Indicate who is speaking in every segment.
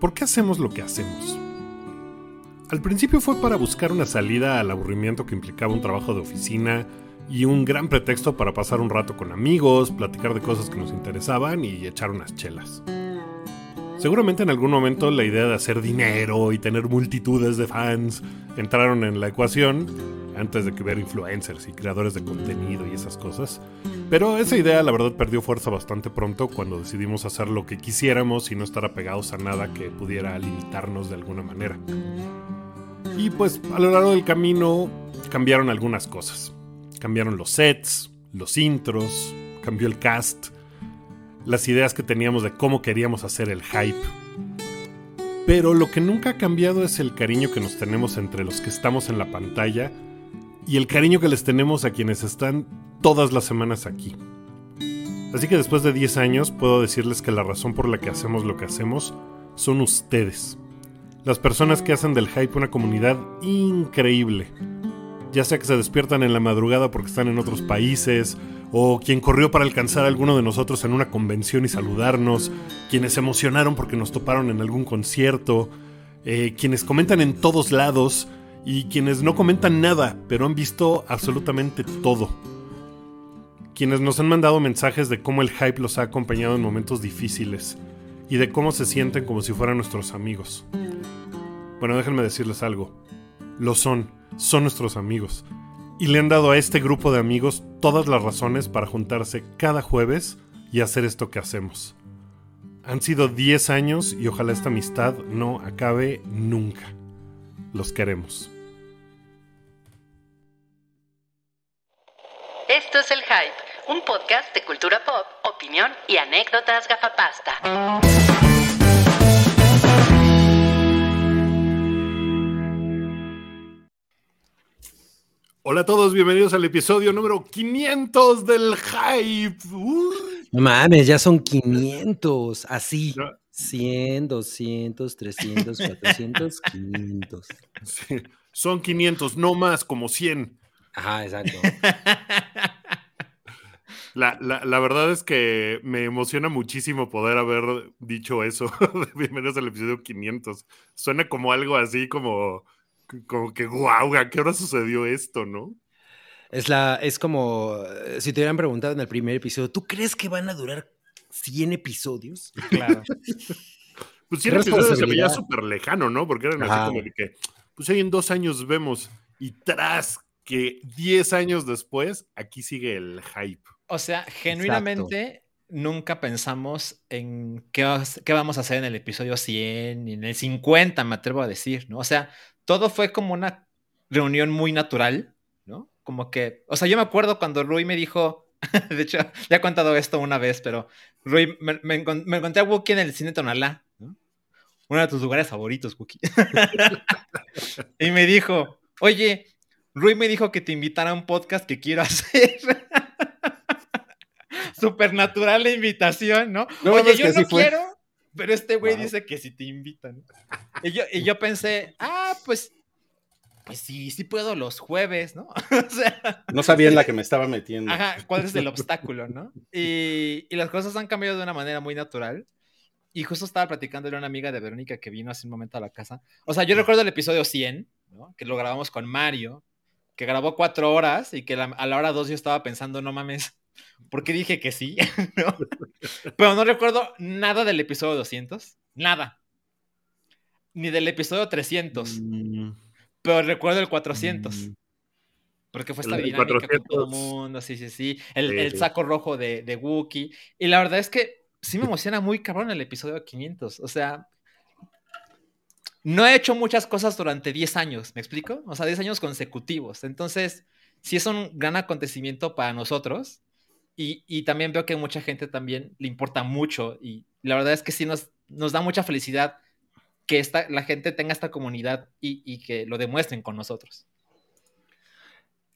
Speaker 1: ¿por qué hacemos lo que hacemos? Al principio fue para buscar una salida al aburrimiento que implicaba un trabajo de oficina y un gran pretexto para pasar un rato con amigos, platicar de cosas que nos interesaban y echar unas chelas. Seguramente en algún momento la idea de hacer dinero y tener multitudes de fans entraron en la ecuación antes de que ver influencers y creadores de contenido y esas cosas. Pero esa idea la verdad perdió fuerza bastante pronto cuando decidimos hacer lo que quisiéramos y no estar apegados a nada que pudiera limitarnos de alguna manera. Y pues a lo largo del camino cambiaron algunas cosas. Cambiaron los sets, los intros, cambió el cast, las ideas que teníamos de cómo queríamos hacer el hype. Pero lo que nunca ha cambiado es el cariño que nos tenemos entre los que estamos en la pantalla y el cariño que les tenemos a quienes están todas las semanas aquí. Así que después de 10 años puedo decirles que la razón por la que hacemos lo que hacemos son ustedes. Las personas que hacen del hype una comunidad increíble. Ya sea que se despiertan en la madrugada porque están en otros países, o quien corrió para alcanzar a alguno de nosotros en una convención y saludarnos, quienes se emocionaron porque nos toparon en algún concierto, eh, quienes comentan en todos lados y quienes no comentan nada, pero han visto absolutamente todo. Quienes nos han mandado mensajes de cómo el hype los ha acompañado en momentos difíciles y de cómo se sienten como si fueran nuestros amigos. Bueno, déjenme decirles algo. Lo son, son nuestros amigos. Y le han dado a este grupo de amigos todas las razones para juntarse cada jueves y hacer esto que hacemos. Han sido 10 años y ojalá esta amistad no acabe nunca. Los queremos.
Speaker 2: Esto es El Hype, un podcast de cultura pop, opinión y anécdotas gafapasta.
Speaker 1: Hola a todos, bienvenidos al episodio número 500 del Hype.
Speaker 3: No mames, ya son 500, así. 100, 200, 300, 400, 500.
Speaker 1: Sí, son 500, no más, como 100.
Speaker 3: Ajá, exacto.
Speaker 1: La, la, la, verdad es que me emociona muchísimo poder haber dicho eso. Bienvenidos al episodio 500. Suena como algo así como, como que, wow, ¿a qué hora sucedió esto, no?
Speaker 3: Es, la, es como eh, si te hubieran preguntado en el primer episodio, ¿tú crees que van a durar 100 episodios?
Speaker 1: Claro. pues 100 episodios se veía súper lejano, ¿no? Porque eran Ajá. así como de que, pues ahí en dos años vemos. Y tras que 10 años después, aquí sigue el hype.
Speaker 4: O sea, genuinamente Exacto. nunca pensamos en qué, qué, vamos a hacer en el episodio 100 ni en el 50, me atrevo a decir, ¿no? O sea, todo fue como una reunión muy natural, ¿no? Como que, o sea, yo me acuerdo cuando Rui me dijo, de hecho, ya he contado esto una vez, pero Rui, me, me, me encontré a Wookie en el cine Tonalá, ¿no? Uno de tus lugares favoritos, Wookie. y me dijo, oye, Rui me dijo que te invitara a un podcast que quiero hacer. Supernatural la invitación, ¿no? no Oye, yo no sí quiero, pero este güey wow. dice que si te invitan. Y yo, y yo pensé, ah, pues, pues sí, sí puedo los jueves, ¿no?
Speaker 5: o sea, no sabía en la que me estaba metiendo.
Speaker 4: Ajá, cuál es el obstáculo, ¿no? Y, y las cosas han cambiado de una manera muy natural. Y justo estaba platicándole a una amiga de Verónica que vino hace un momento a la casa. O sea, yo recuerdo el episodio 100, ¿no? Que lo grabamos con Mario, que grabó cuatro horas y que la, a la hora dos yo estaba pensando, no mames, ¿por qué dije que sí? ¿No? Pero no recuerdo nada del episodio 200, nada. Ni del episodio 300. Mm. Pero recuerdo el 400. Mm. Porque fue esta el, dinámica 400. con todo el mundo, sí, sí, sí. El, sí, el saco rojo de, de Wookiee. Y la verdad es que sí me emociona muy cabrón el episodio 500. O sea, no he hecho muchas cosas durante 10 años, ¿me explico? O sea, 10 años consecutivos. Entonces, sí es un gran acontecimiento para nosotros. Y, y, también veo que mucha gente también le importa mucho. Y la verdad es que sí nos, nos da mucha felicidad que esta, la gente tenga esta comunidad y, y que lo demuestren con nosotros.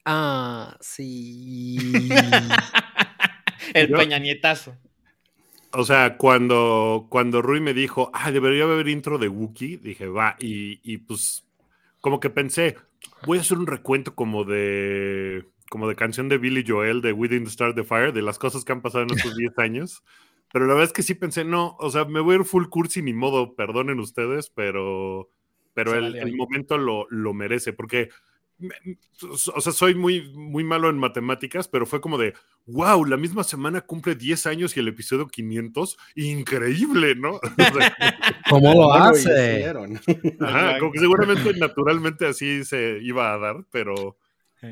Speaker 3: Ah, sí.
Speaker 4: El Yo... peñanietazo.
Speaker 1: O sea, cuando, cuando Rui me dijo, ah, debería haber intro de Wookiee, dije, va, y, y, pues como que pensé, voy a hacer un recuento como de como de canción de Billy Joel de We Didn't Start the Fire, de las cosas que han pasado en estos 10 años. Pero la verdad es que sí pensé, no, o sea, me voy a ir full cursi ni modo, perdonen ustedes, pero, pero el,
Speaker 4: vale,
Speaker 1: el
Speaker 4: oye.
Speaker 1: momento lo, lo merece, porque, me- o sea, soy muy, muy malo en matemáticas, pero fue como de, wow, la misma semana cumple 10 años y el episodio 500, increíble, ¿no? O sea,
Speaker 3: ¿Cómo lo
Speaker 5: ¿Cómo
Speaker 3: hace?
Speaker 5: hicieron?
Speaker 1: Ajá, como que seguramente naturalmente así se iba a dar, pero,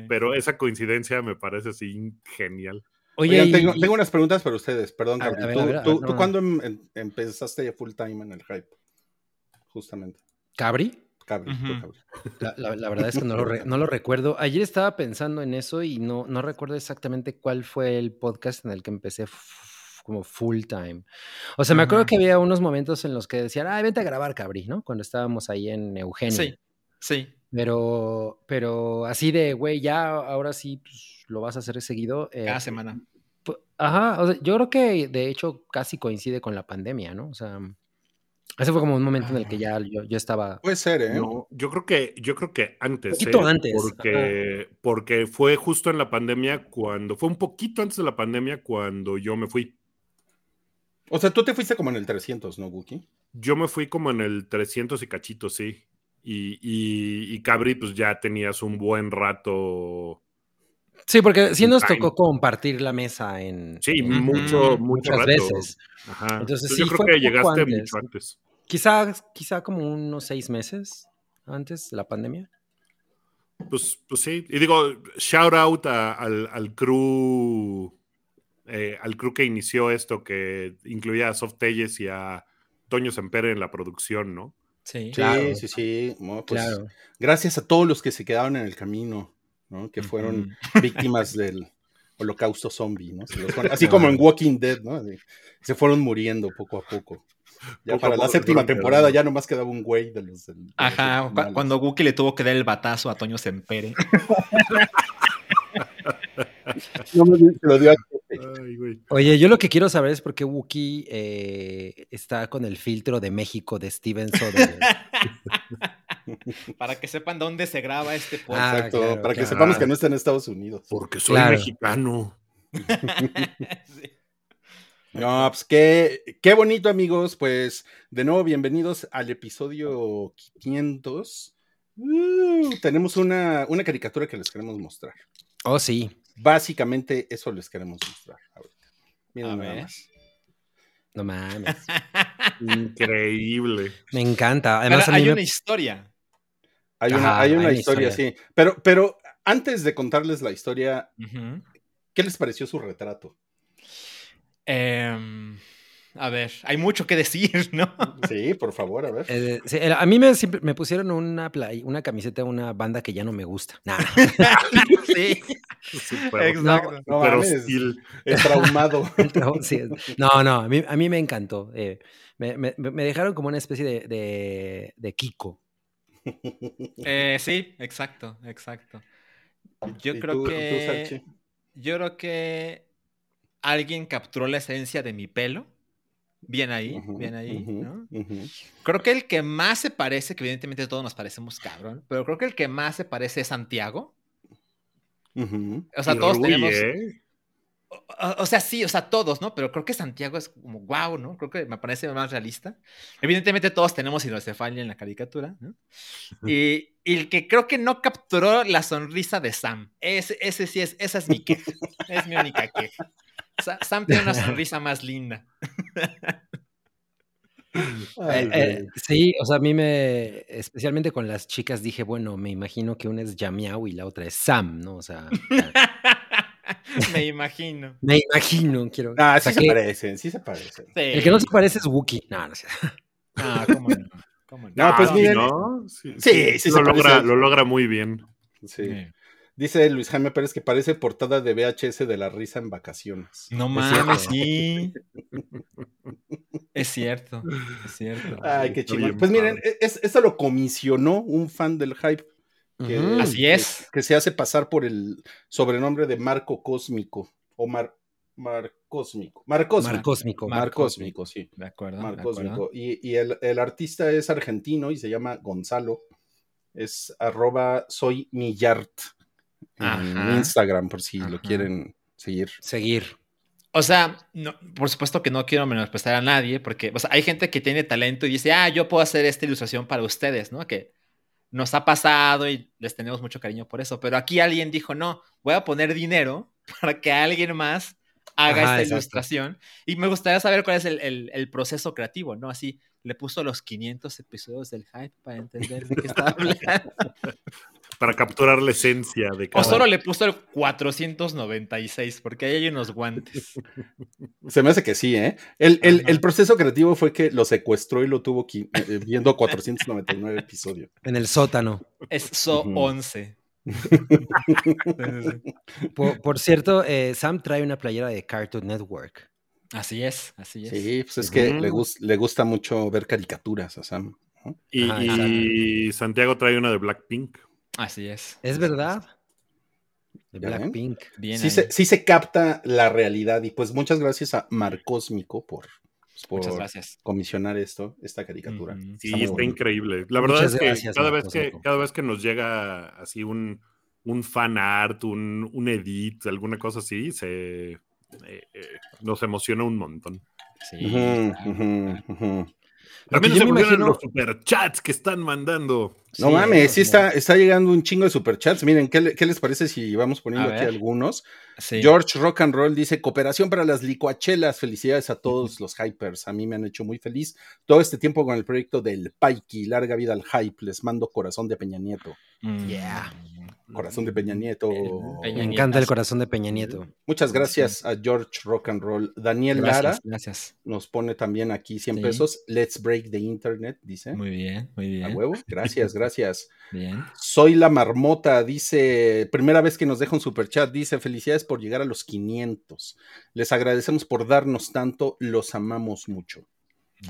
Speaker 1: pero esa coincidencia me parece así genial.
Speaker 3: Oye,
Speaker 5: Oigan,
Speaker 3: y-
Speaker 5: tengo, unas preguntas para ustedes. Perdón,
Speaker 3: A-
Speaker 5: Gabriel.
Speaker 3: ver,
Speaker 5: ¿Tú,
Speaker 3: a ver, a
Speaker 5: tú-
Speaker 3: ver,
Speaker 5: tú
Speaker 3: no, no.
Speaker 5: cuándo em- em- empezaste full time en el hype? Justamente.
Speaker 3: ¿Cabri?
Speaker 5: Cabri, tú,
Speaker 4: Ujú.
Speaker 5: Cabri.
Speaker 3: La, la- la verdad es que no lo, re- no lo recuerdo. Ayer estaba pensando en eso y no, no recuerdo exactamente cuál fue el podcast en el que empecé como full time. O sea, me acuerdo que había unos momentos en los que decían, ah, vente a grabar, Cabri, ¿no? Cuando estábamos ahí en Eugenio.
Speaker 4: Sí, sí.
Speaker 3: Pero, pero así de, güey, ya ahora sí pues, lo vas a hacer seguido. eh,
Speaker 4: Cada semana.
Speaker 3: Ajá, o sea, yo creo que de hecho casi coincide con la pandemia, ¿no? O sea, ese fue como un momento en el que ya yo, yo estaba...
Speaker 5: Puede ser, ¿eh?
Speaker 1: No, yo creo que, yo creo que antes,
Speaker 3: Poquito
Speaker 1: ¿eh?
Speaker 3: antes,
Speaker 1: porque, porque fue justo en la pandemia cuando, fue un poquito antes de la pandemia cuando yo me fui.
Speaker 5: O sea, tú te fuiste como en el 300, ¿no, Wookie?
Speaker 1: Yo me fui como en el 300 y cachito, sí. Y, y, y Cabri, pues ya tenías un buen rato.
Speaker 3: Sí, porque sí nos
Speaker 1: time.
Speaker 3: tocó compartir la mesa en...
Speaker 1: Sí,
Speaker 3: en-
Speaker 1: mucho,
Speaker 3: muchas
Speaker 1: rato.
Speaker 3: veces.
Speaker 1: Ajá.
Speaker 3: Entonces,
Speaker 1: yo
Speaker 3: sí,
Speaker 1: creo
Speaker 3: fue
Speaker 1: que llegaste
Speaker 3: antes.
Speaker 1: mucho antes.
Speaker 3: Quizá, quizá como unos seis meses antes de la pandemia.
Speaker 1: Pues, pues sí. Y digo, shout out a- al, al crew. eh, al crew que inició esto, que incluía a Soft Telles y a Toño Sempere en la producción, ¿no?
Speaker 4: Sí.
Speaker 5: Sí,
Speaker 3: Claro.
Speaker 5: sí, sí. Pues,
Speaker 3: claro.
Speaker 5: Gracias a todos los que se quedaron en el camino, ¿no? Que fueron víctimas del holocausto zombie, ¿no? Se los así como en Walking Dead, ¿no? Así, Se fueron muriendo poco a poco. Ya
Speaker 1: Poco
Speaker 5: para la
Speaker 1: poco se
Speaker 5: séptima temporada ya nomás quedaba un güey de los... del- de los
Speaker 4: Ajá, cuando Wookie le tuvo que dar el batazo a Toño Sempere.
Speaker 5: No me que lo dio a-
Speaker 1: Ay, güey.
Speaker 3: Oye, yo lo que quiero saber es por qué Wookie eh, está con el filtro de México de Steven Soderbergh.
Speaker 4: Para que sepan dónde se graba este
Speaker 3: Ah,
Speaker 4: podcast.
Speaker 5: Exacto,
Speaker 3: claro,
Speaker 5: para que
Speaker 3: claro.
Speaker 5: sepamos que no está en Estados Unidos.
Speaker 1: Porque soy
Speaker 3: Claro.
Speaker 1: mexicano.
Speaker 4: Sí.
Speaker 5: No, pues qué, qué bonito, amigos. Pues de nuevo, bienvenidos al episodio 500. Uh, tenemos una, una caricatura que les queremos mostrar.
Speaker 3: Oh, sí.
Speaker 5: Básicamente, eso les queremos mostrar ahorita. Miren
Speaker 4: A
Speaker 5: nada
Speaker 4: ver.
Speaker 5: más.
Speaker 3: No mames.
Speaker 1: Increíble.
Speaker 3: Me encanta.
Speaker 4: Pero
Speaker 3: Además, a mí
Speaker 4: hay
Speaker 3: me-
Speaker 4: una historia.
Speaker 5: Hay una,
Speaker 3: Ajá,
Speaker 5: hay una
Speaker 3: hay
Speaker 5: historia,
Speaker 3: historia.
Speaker 5: sí. Pero, pero antes de contarles la historia. ¿qué les pareció su retrato?
Speaker 4: Em, a ver, hay mucho que decir, ¿no?
Speaker 5: Sí, por favor, a ver.
Speaker 3: eh, sí, el- a mí me, me pusieron una, play- una camiseta de una banda que ya no me gusta. Nah.
Speaker 4: sí, exacto.
Speaker 5: No mames.
Speaker 1: hostil.
Speaker 5: El traumado.
Speaker 3: No, sí, no, no, a mí, a mí me encantó. eh, me, me- me dejaron como una especie de, de, de Kiko.
Speaker 4: Eh, sí, exacto, exacto. Yo
Speaker 5: ¿Y
Speaker 4: creo
Speaker 5: tú-
Speaker 4: que. Yo creo que alguien capturó la esencia de mi pelo. Bien ahí, bien ahí, ¿no? Creo que el que más se parece, que evidentemente todos nos parecemos cabrón, pero creo que el que más se parece es Santiago. O sea,
Speaker 1: Y
Speaker 4: todos
Speaker 1: Rui,
Speaker 4: tenemos.
Speaker 1: ¿eh?
Speaker 4: O, sea, sí, o sea, todos, ¿no? Pero creo que Santiago es como wow, ¿no? Creo que me parece más realista. Evidentemente todos tenemos hidrocefalia en la caricatura, ¿no? Y, y el que creo que no capturó la sonrisa de Sam. Ese, ese sí es, esa es mi queja. Es mi única queja. Sa- Sam tiene una sonrisa más linda.
Speaker 5: Ay,
Speaker 3: Eh, eh, sí, o sea, a mí me, especialmente con las chicas, dije, bueno, me imagino que una es Yamiau y la otra es Sam, ¿no? O sea,
Speaker 4: me imagino.
Speaker 3: me imagino, quiero.
Speaker 5: Ah, sí se parecen, sí se parecen.
Speaker 4: Sí.
Speaker 3: el que no se parece es Wookiee. No, no sé.
Speaker 4: Ah, ¿cómo no? ¿Cómo no?
Speaker 5: No, pues
Speaker 1: Ah,
Speaker 5: miren.
Speaker 1: ¿no? Sí,
Speaker 5: Sí, sí
Speaker 1: lo, logra,
Speaker 5: parece.
Speaker 1: lo logra muy bien.
Speaker 5: Sí.
Speaker 4: Sí.
Speaker 5: Dice Luis Jaime Pérez que parece portada de VHS de la risa en vacaciones.
Speaker 4: No
Speaker 3: Es
Speaker 4: mames, sí. Es cierto, es cierto.
Speaker 5: Ay, qué chido. Pues miren,
Speaker 1: padre.
Speaker 5: es, esto lo comisionó un fan del hype que.
Speaker 4: Así es.
Speaker 5: que se hace pasar por el sobrenombre de Marco Cósmico o Mar, Mar Cósmico. Mar Cósmico.
Speaker 3: Mar Cósmico.
Speaker 5: Mar Cósmico, sí.
Speaker 4: De acuerdo.
Speaker 5: Mar. Cósmico. Y, y el, el artista es argentino y se llama Gonzalo. Es arroba soy millart en
Speaker 4: Ajá.
Speaker 5: Instagram, por si lo quieren seguir.
Speaker 3: Seguir.
Speaker 4: O sea, no, por supuesto que no quiero menospreciar a nadie, porque o sea, hay gente que tiene talento y dice, ah, yo puedo hacer esta ilustración para ustedes, ¿no? Que nos ha pasado y les tenemos mucho cariño por eso. Pero aquí alguien dijo, no, voy a poner dinero para que alguien más haga
Speaker 3: Ajá,
Speaker 4: esta
Speaker 3: exacto.
Speaker 4: ilustración. Y me gustaría saber cuál es el, el- el proceso creativo, ¿no? Así, le puso los 500 episodios del hype para entender de qué estaba hablando.
Speaker 1: Para capturar la esencia de
Speaker 4: O
Speaker 1: cada.
Speaker 4: solo le puso el 496, porque ahí hay unos guantes.
Speaker 5: Se me hace que sí, ¿eh? El, el- proceso creativo fue que lo secuestró y lo tuvo qui- eh, viendo 499 episodios.
Speaker 3: En el sótano.
Speaker 4: Es So
Speaker 5: Ujú.
Speaker 4: 11.
Speaker 3: Por, por cierto, eh, Sam trae una playera de Cartoon Network.
Speaker 4: Así es, así es.
Speaker 5: Sí, pues es que le, gus- le gusta mucho ver caricaturas a Sam. ¿no?
Speaker 1: Y,
Speaker 3: Ajá,
Speaker 1: y Santiago trae una de Blackpink.
Speaker 4: Así es.
Speaker 3: ¿Es verdad? Blackpink.
Speaker 4: Bien
Speaker 5: Sí se, sí se capta la realidad y pues muchas gracias a Marcósmico por, por
Speaker 4: gracias.
Speaker 5: comisionar esto, esta caricatura.
Speaker 1: Sí,
Speaker 5: Está
Speaker 1: increíble. La verdad
Speaker 3: Muchas
Speaker 1: es que
Speaker 3: gracias,
Speaker 1: cada vez que cada vez que nos llega así un, un fan art, un, un edit, alguna cosa así, se eh, eh, nos emociona un montón.
Speaker 4: Sí. Claro, claro.
Speaker 5: ujú.
Speaker 1: También
Speaker 3: yo
Speaker 1: nos
Speaker 3: me imagino-
Speaker 1: los superchats que están mandando.
Speaker 5: No
Speaker 3: Sí,
Speaker 5: mames, sí está, está llegando un chingo de superchats. Miren, ¿qué, le- qué les parece si vamos poniendo
Speaker 4: A
Speaker 5: aquí
Speaker 4: ver.
Speaker 5: algunos?
Speaker 4: Sí.
Speaker 5: George Rock and Roll dice: Cooperación para las licuachelas. Felicidades a todos los hypers. A mí me han hecho muy feliz todo este tiempo con el proyecto del Paiki. Larga vida al hype. Les mando corazón de Peña Nieto.
Speaker 4: Mm.
Speaker 3: Yeah.
Speaker 5: Corazón de Peña Nieto.
Speaker 4: Peña
Speaker 3: Me encanta el corazón de Peña Nieto.
Speaker 5: Muchas gracias a George Rock and Roll. Daniel Lara
Speaker 4: Gracias, gracias.
Speaker 5: nos pone también aquí 100
Speaker 4: Sí.
Speaker 5: pesos. Let's break the internet, dice.
Speaker 4: Muy bien, muy
Speaker 5: A
Speaker 4: bien.
Speaker 5: huevo. Gracias, gracias.
Speaker 4: Bien.
Speaker 5: Soy la marmota, dice, primera vez que nos deja un superchat, dice, felicidades por llegar a los 500. Les agradecemos por darnos tanto, los amamos mucho.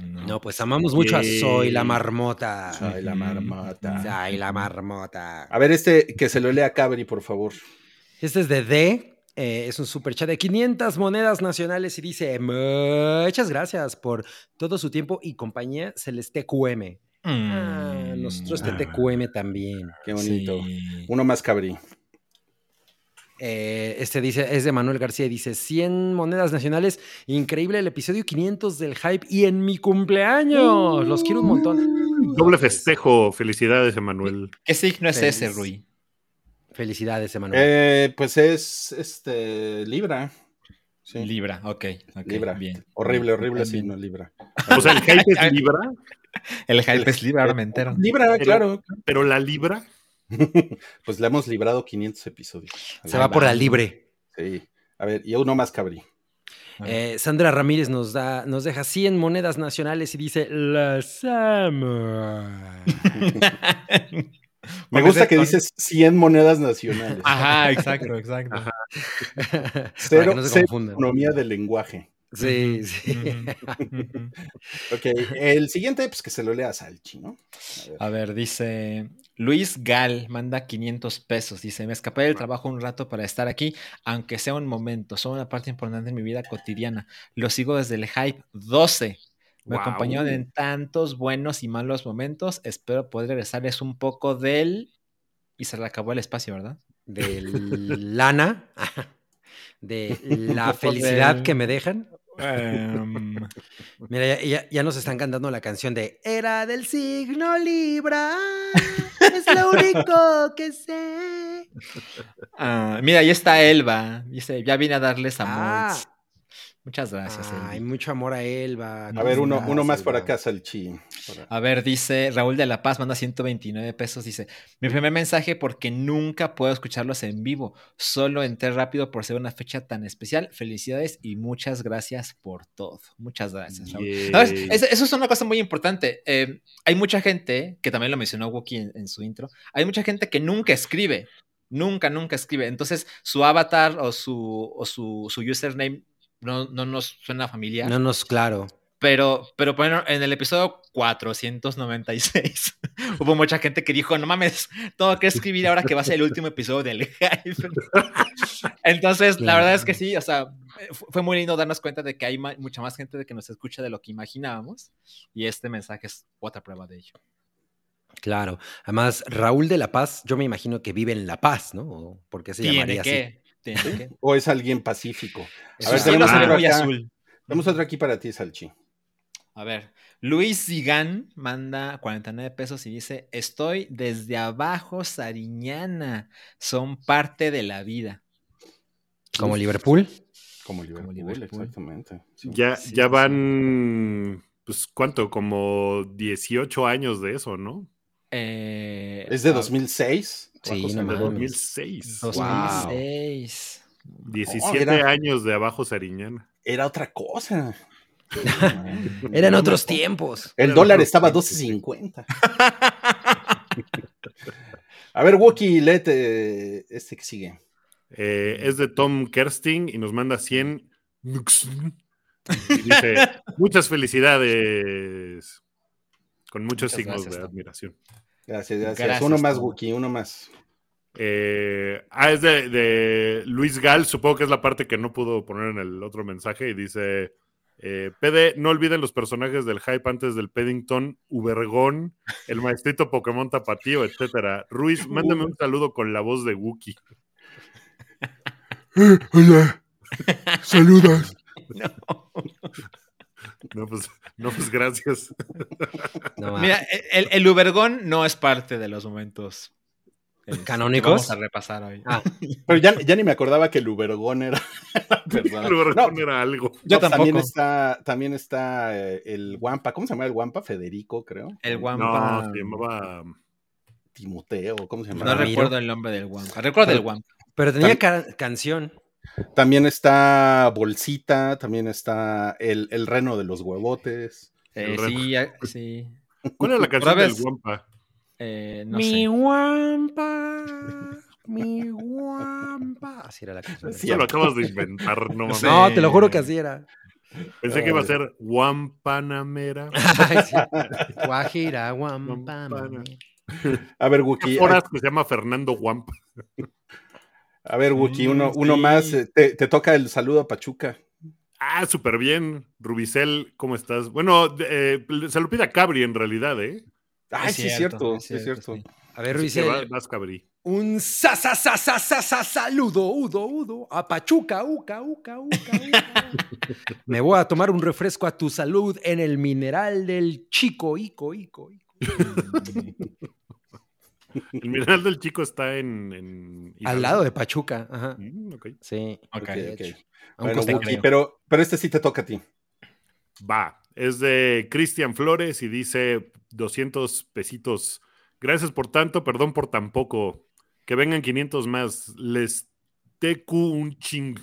Speaker 3: No, pues amamos mucho a. Soy la marmota.
Speaker 5: Soy la marmota.
Speaker 3: Soy la marmota.
Speaker 5: A ver, este, que se lo lea Cabri, por favor.
Speaker 3: Este es de D. eh, es un super chat de 500 monedas nacionales y dice: Muchas gracias por todo su tiempo y compañía. Celeste QM. Ah, nosotros de
Speaker 5: Ah.
Speaker 3: TQM también.
Speaker 5: Qué bonito.
Speaker 4: Sí.
Speaker 5: Uno más, Cabri.
Speaker 3: Eh, este dice, es de Manuel García y dice 100 monedas nacionales. Increíble el episodio 500 del hype y en mi cumpleaños. Los quiero un montón.
Speaker 1: Doble festejo. Felicidades, Emanuel.
Speaker 4: ¿Qué signo es ese. Rui?
Speaker 3: Felicidades, Emanuel.
Speaker 5: Eh, pues es, este, Libra. Sí,
Speaker 4: Libra, ok. ok,
Speaker 5: Libra.
Speaker 4: Bien.
Speaker 5: Horrible, horrible
Speaker 4: bien.
Speaker 5: signo, Libra.
Speaker 1: O sea, el hype es Libra,
Speaker 4: El hype es Libra, ahora me entero.
Speaker 5: Libra,
Speaker 1: Pero-
Speaker 5: claro.
Speaker 1: pero la Libra.
Speaker 5: Pues le hemos librado 500 episodios.
Speaker 3: Se va por la libre.
Speaker 5: Sí. A ver, y uno más, Cabri.
Speaker 3: Eh, Sandra Ramírez nos da, nos deja 100 monedas nacionales y dice la Samurai.
Speaker 5: Me gusta que dices 100 monedas nacionales.
Speaker 4: Ajá, exacto, exacto.
Speaker 1: Ajá.
Speaker 3: Para
Speaker 5: Cero,
Speaker 3: que no se
Speaker 5: cero economía del lenguaje.
Speaker 3: Sí, sí.
Speaker 5: Ok, el siguiente, pues que se lo lea a Salchi, ¿no? A ver.
Speaker 4: A ver, dice Luis Gal, manda 500 pesos. Dice: Me escapé del trabajo un rato para estar aquí, aunque sea un momento. Son una parte importante en mi vida cotidiana. Lo sigo desde el hype 12. Me
Speaker 1: Guau.
Speaker 4: acompañaron en tantos buenos y malos momentos. Espero poder regresarles un poco del. Y se le acabó el espacio, ¿verdad?
Speaker 3: De lana. De la felicidad
Speaker 4: del-
Speaker 3: que me dejan.
Speaker 4: Em,
Speaker 3: Mira, ya, ya- ya nos están cantando la canción de Era del signo Libra. Es lo único que sé.
Speaker 4: ah, mira, ahí está Elba. Dice: Ya vine a darles amor.
Speaker 3: Ah.
Speaker 4: Muchas gracias.
Speaker 3: Ay,
Speaker 4: Elvi.
Speaker 3: mucho amor a Elba.
Speaker 5: A ver, uno, uno más por acá, Salchi.
Speaker 4: A ver, dice Raúl de la Paz, manda 129 pesos. Dice: Mi primer mensaje porque nunca puedo escucharlos en vivo. Solo entré rápido por ser una fecha tan especial. Felicidades y muchas gracias por todo. Muchas gracias, Raúl. Eso, eso es una cosa muy importante. Eh, hay mucha gente, que también lo mencionó Wookie en, en su intro, hay mucha gente que nunca escribe. Nunca, nunca escribe. Entonces, su avatar o su, o su, su username no, no nos suena familiar.
Speaker 3: No nos, claro.
Speaker 4: Pero, pero bueno, en el episodio 496 hubo mucha gente que dijo, no mames, tengo que escribir ahora que va a ser el último episodio del hype. Entonces, la verdad es que sí, o sea, fu- fue muy lindo darnos cuenta de que hay mucha más gente de que nos escucha de lo que imaginábamos. Y este mensaje es otra prueba de ello.
Speaker 3: Claro. Además, Raúl de La Paz, yo me imagino que vive en La Paz, ¿no? ¿O ¿Por qué se
Speaker 4: ¿Tiene
Speaker 3: llamaría así?
Speaker 5: ¿O es alguien pacífico? A ver, tenemos otro
Speaker 4: muy
Speaker 5: acá.
Speaker 4: azul.
Speaker 5: Tenemos otro aquí para ti, Salchi.
Speaker 4: A ver, Luis Zigán manda 49 pesos y dice, estoy desde abajo, Sariñana, son parte de la vida.
Speaker 3: Como Liverpool.
Speaker 5: Como Liverpool,
Speaker 4: Liverpool.
Speaker 5: exactamente. Sí.
Speaker 1: Ya,
Speaker 4: Sí,
Speaker 1: ya
Speaker 4: sí.
Speaker 1: van, pues, ¿cuánto? Como 18 años de eso, ¿no?
Speaker 4: Eh,
Speaker 5: ¿Es de
Speaker 4: ah,
Speaker 5: 2006?
Speaker 3: Sí,
Speaker 5: Abajo
Speaker 3: no.
Speaker 5: Luis.
Speaker 1: 2006.
Speaker 4: 2006.
Speaker 1: 17
Speaker 5: era-
Speaker 1: años de abajo Sariñana.
Speaker 5: Era otra cosa.
Speaker 3: Eran otros tiempos.
Speaker 5: El
Speaker 1: Era
Speaker 5: dólar estaba a
Speaker 1: tiempo,
Speaker 5: 12.50. A ver, Wookie, léete este que sigue.
Speaker 1: Eh, es de Tom Kersting y nos manda 100. nux. Y dice, muchas felicidades. Con muchos
Speaker 4: Muchas
Speaker 1: signos
Speaker 4: gracias,
Speaker 1: de
Speaker 4: Tom.
Speaker 5: Gracias, gracias.
Speaker 4: Gracias,
Speaker 5: uno más. Wookie, uno más.
Speaker 1: Eh, ah, es de, de Luis Gal, supongo que es la parte que no pudo poner en el otro mensaje y dice, eh, PD, no olviden los personajes del hype antes del Peddington, Ubergón, el maestrito Pokémon Tapatío, etcétera. Ruiz, mándame un saludo con la voz de Wookie.
Speaker 5: hola, saludos.
Speaker 1: No, pues, no, pues gracias.
Speaker 3: No.
Speaker 4: Mira, el, el Ubergón no es parte de los momentos este,
Speaker 3: ¿Canónicos?
Speaker 4: Vamos a repasar hoy.
Speaker 3: Ah,
Speaker 5: Pero ya, ya ni me acordaba que el Ubergón era.
Speaker 1: El Ubergón
Speaker 5: No,
Speaker 1: era algo.
Speaker 4: Yo
Speaker 5: no, También
Speaker 4: tampoco.
Speaker 5: está, también está eh, el Guampa. ¿Cómo se llama el Guampa? Federico, creo.
Speaker 4: El
Speaker 1: No,
Speaker 4: Wampa.
Speaker 1: se llamaba...
Speaker 5: Timoteo, ¿cómo se llama?
Speaker 4: No
Speaker 3: Ramiro.
Speaker 4: recuerdo el nombre del Wampa. Recuerdo el Wampa.
Speaker 3: pero tenía ca- canción.
Speaker 5: También está Bolsita, también está el, el reno de los huevotes.
Speaker 4: Eh, sí, ya- sí.
Speaker 1: ¿Cuál era la canción del?
Speaker 4: Eh, no
Speaker 3: mi
Speaker 4: sé.
Speaker 3: guampa, mi guampa. Así era la canción.
Speaker 5: Sí,
Speaker 1: lo acabas de inventar, no mames.
Speaker 4: sé.
Speaker 3: No, te lo juro que así era.
Speaker 1: Pensé que iba a ser Guampanamera.
Speaker 3: Ay, sí. Guajira, guampa.
Speaker 1: Guampana.
Speaker 5: A ver, Wookie.
Speaker 1: Horas que se llama Fernando Guampa.
Speaker 5: A ver, Wookie, uno, uno
Speaker 4: sí.
Speaker 5: más. eh, Te, te toca el saludo a Pachuca.
Speaker 1: Ah, súper bien. Rubicel, ¿cómo estás? Bueno, eh, se lo pide a Cabri en realidad, ¿eh?
Speaker 5: Ay, sí, es cierto, sí, es cierto.
Speaker 4: sí.
Speaker 3: A ver,
Speaker 1: Así que
Speaker 3: Ruiz,
Speaker 1: va- vas, Cabri.
Speaker 3: un sa, sa, sa, sa, sa, sa, saludo, udo, udo, a Pachuca, uca, uca, uca, uca. Me voy a tomar un refresco a tu salud en el mineral del chico, ico, ico, ico.
Speaker 1: El mineral del chico está en. en
Speaker 3: Al lado de Pachuca, ajá.
Speaker 1: Mm.
Speaker 3: Sí.
Speaker 4: Ok,
Speaker 3: de
Speaker 5: ok.
Speaker 3: hecho. A un
Speaker 5: Bueno,
Speaker 3: costado.
Speaker 5: Wookie, pero, pero este sí te toca a ti.
Speaker 1: Va. Es de Cristian Flores y dice 200 pesitos. Gracias por tanto, perdón por tan poco. Que vengan 500 más. Les tecu un ching.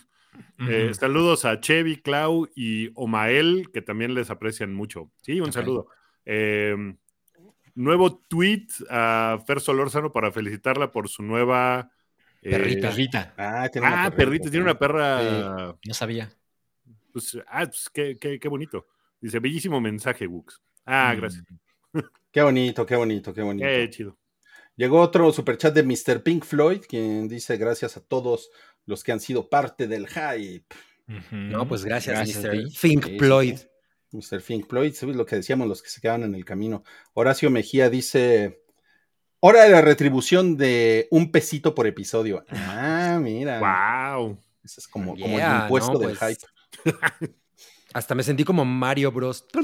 Speaker 1: Eh, saludos a Chevy, Clau y Omael, que también les aprecian mucho. Sí, un saludo. Eh, nuevo tweet a Fer Solórzano para felicitarla por su nueva. eh,
Speaker 3: Perrita.
Speaker 4: Perrita.
Speaker 5: Ah, tiene una
Speaker 1: Ah,
Speaker 5: perrita,
Speaker 1: perrita, tiene una perra.
Speaker 4: No sabía.
Speaker 1: Pues, ah, pues, qué, qué- qué bonito. Dice, bellísimo mensaje, Wux. Ah,
Speaker 4: Mm.
Speaker 1: gracias.
Speaker 5: Qué bonito, qué bonito, qué bonito.
Speaker 1: Qué chido.
Speaker 5: Llegó otro superchat de Mr. Pink Floyd, quien dice gracias a todos los que han sido parte del hype.
Speaker 3: No, pues gracias,
Speaker 4: Gracias,
Speaker 3: Mr.
Speaker 5: Sí, sí,
Speaker 3: Floyd.
Speaker 5: Mr. Pink Floyd, ¿sabes lo que decíamos los que se quedaban en el camino? Horacio Mejía dice, hora de la retribución de un pesito por episodio. Ah, mira.
Speaker 1: Wow.
Speaker 5: Ese es como, como el impuesto
Speaker 3: no,
Speaker 5: del
Speaker 3: pues.
Speaker 5: hype.
Speaker 3: Hasta me sentí como Mario Bros.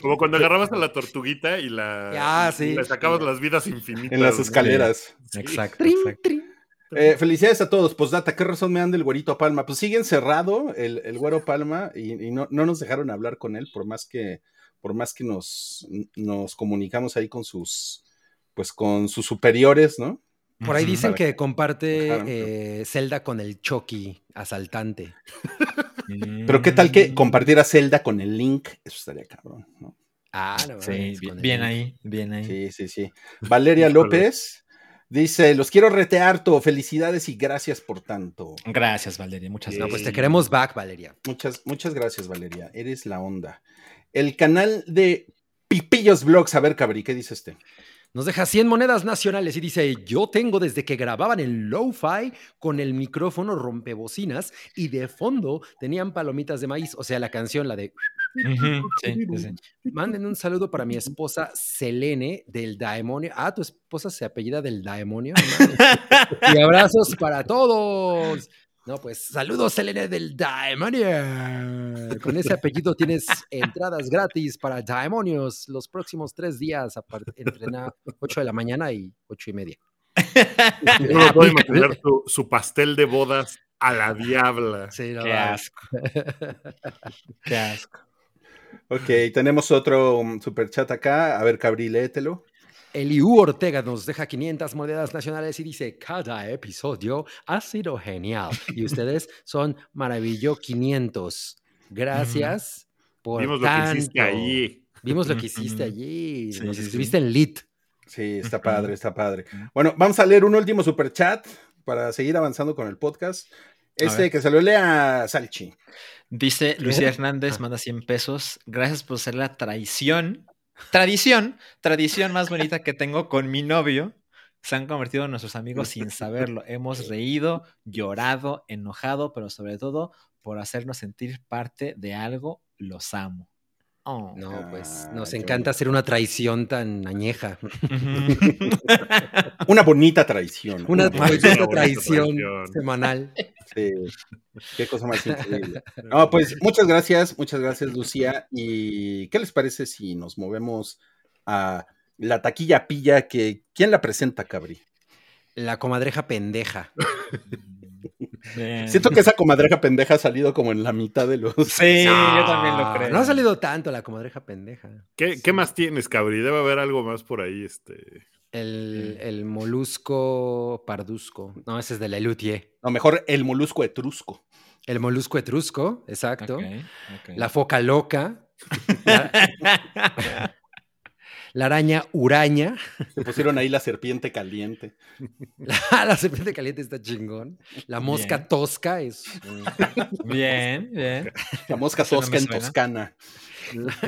Speaker 1: Como cuando agarrabas a la tortuguita y la
Speaker 3: Ah, sí.
Speaker 1: le sacabas las vidas infinitas.
Speaker 5: En las escaleras.
Speaker 4: Exacto,
Speaker 3: Trin,
Speaker 4: exacto.
Speaker 3: trin.
Speaker 5: Eh, felicidades a todos. Postdata, ¿qué razón me dan del güerito Palma? Pues sigue encerrado el, el güero Palma y, y no, no nos dejaron hablar con él por más que, por más que nos, nos comunicamos ahí con sus, pues con sus superiores, ¿no?
Speaker 3: Por ahí dicen que comparte eh, Zelda con el Chucky asaltante.
Speaker 5: Pero qué tal que
Speaker 4: Mm.
Speaker 5: compartiera Zelda con el Link, eso estaría cabrón, ¿no?
Speaker 3: Ah, no
Speaker 4: Sí, bien,
Speaker 3: el
Speaker 4: bien ahí, bien ahí.
Speaker 5: Sí, sí, sí. Valeria. López dice: Los quiero retear. Felicidades y gracias por tanto.
Speaker 4: Gracias, Valeria, muchas
Speaker 1: Sí.
Speaker 3: No,
Speaker 4: gracias.
Speaker 3: pues te queremos back, Valeria.
Speaker 5: Muchas, muchas gracias, Valeria. Eres la onda. El canal de Pipillos Vlogs. A ver, Cabri, ¿qué dice este?
Speaker 3: Nos deja 100 monedas nacionales y dice, yo tengo desde que grababan en lo-fi con el micrófono rompebocinas y de fondo tenían palomitas de maíz, o sea, la canción, la de...
Speaker 4: Sí, sí.
Speaker 3: Manden un saludo para mi esposa Selene del Daemonio. Ah, tu esposa se apellida del Daemonio. Y abrazos para todos. No, pues saludos Selene del Daemonio. Con ese apellido tienes entradas gratis para Daemonios los próximos tres días, entre la 8 de la mañana y 8 y media.
Speaker 1: Yo no puedo imaginar su, su pastel de bodas a la diabla.
Speaker 3: Sí, no,
Speaker 4: Qué asco. Qué asco.
Speaker 5: Ok, tenemos otro um, super chat acá. A ver, Cabri, léetelo.
Speaker 3: Eliú Ortega nos deja 500 monedas nacionales y dice, cada episodio ha sido genial y ustedes son maravillosos 500. Gracias por
Speaker 1: Vimos lo que hiciste
Speaker 3: tanto.
Speaker 1: ahí.
Speaker 3: Vimos lo que hiciste allí.
Speaker 4: Sí,
Speaker 3: nos
Speaker 4: sí, sí.
Speaker 3: escribiste en lit.
Speaker 5: Sí, está padre, está padre. Bueno, vamos a leer un último super chat para seguir avanzando con el podcast. Este que se lo lea Salchi.
Speaker 4: Dice Lucía Hernández,
Speaker 3: Ah.
Speaker 4: manda 100 pesos. Gracias por ser la traición. Tradición, tradición más bonita que tengo con mi novio. Se han convertido en nuestros amigos sin saberlo. Hemos reído, llorado, enojado, pero sobre todo por hacernos sentir parte de algo. Los amo. Oh.
Speaker 3: No, pues
Speaker 5: Ah,
Speaker 3: nos encanta hacer una traición tan añeja.
Speaker 5: Una bonita traición.
Speaker 3: Una
Speaker 1: Una
Speaker 3: bonita
Speaker 1: bonita
Speaker 3: traición
Speaker 1: traición.
Speaker 3: semanal.
Speaker 5: Sí. Qué cosa más increíble. No, pues muchas gracias, muchas gracias, Lucía. ¿Y qué les parece si nos movemos a la taquilla pilla que ¿quién la presenta, Cabri?
Speaker 3: La comadreja pendeja.
Speaker 4: Bien.
Speaker 5: Siento que esa comadreja pendeja ha salido como en la mitad de los.
Speaker 4: Sí, yo también lo
Speaker 3: No,
Speaker 4: creo.
Speaker 3: No ha salido tanto la comadreja pendeja.
Speaker 1: ¿Qué, qué más tienes, Cabri? Debe haber algo más por ahí. Este.
Speaker 3: El, el molusco parduzco. No, ese es de la Elutier.
Speaker 5: No, mejor el molusco etrusco.
Speaker 3: El molusco etrusco, exacto. La foca loca. La, la araña uraña.
Speaker 5: Se pusieron ahí la serpiente caliente.
Speaker 3: La, la serpiente caliente está chingón. La mosca
Speaker 4: Bien.
Speaker 3: tosca es
Speaker 4: Bien, bien.
Speaker 5: La mosca
Speaker 4: no
Speaker 5: tosca en
Speaker 4: suena.
Speaker 5: Toscana.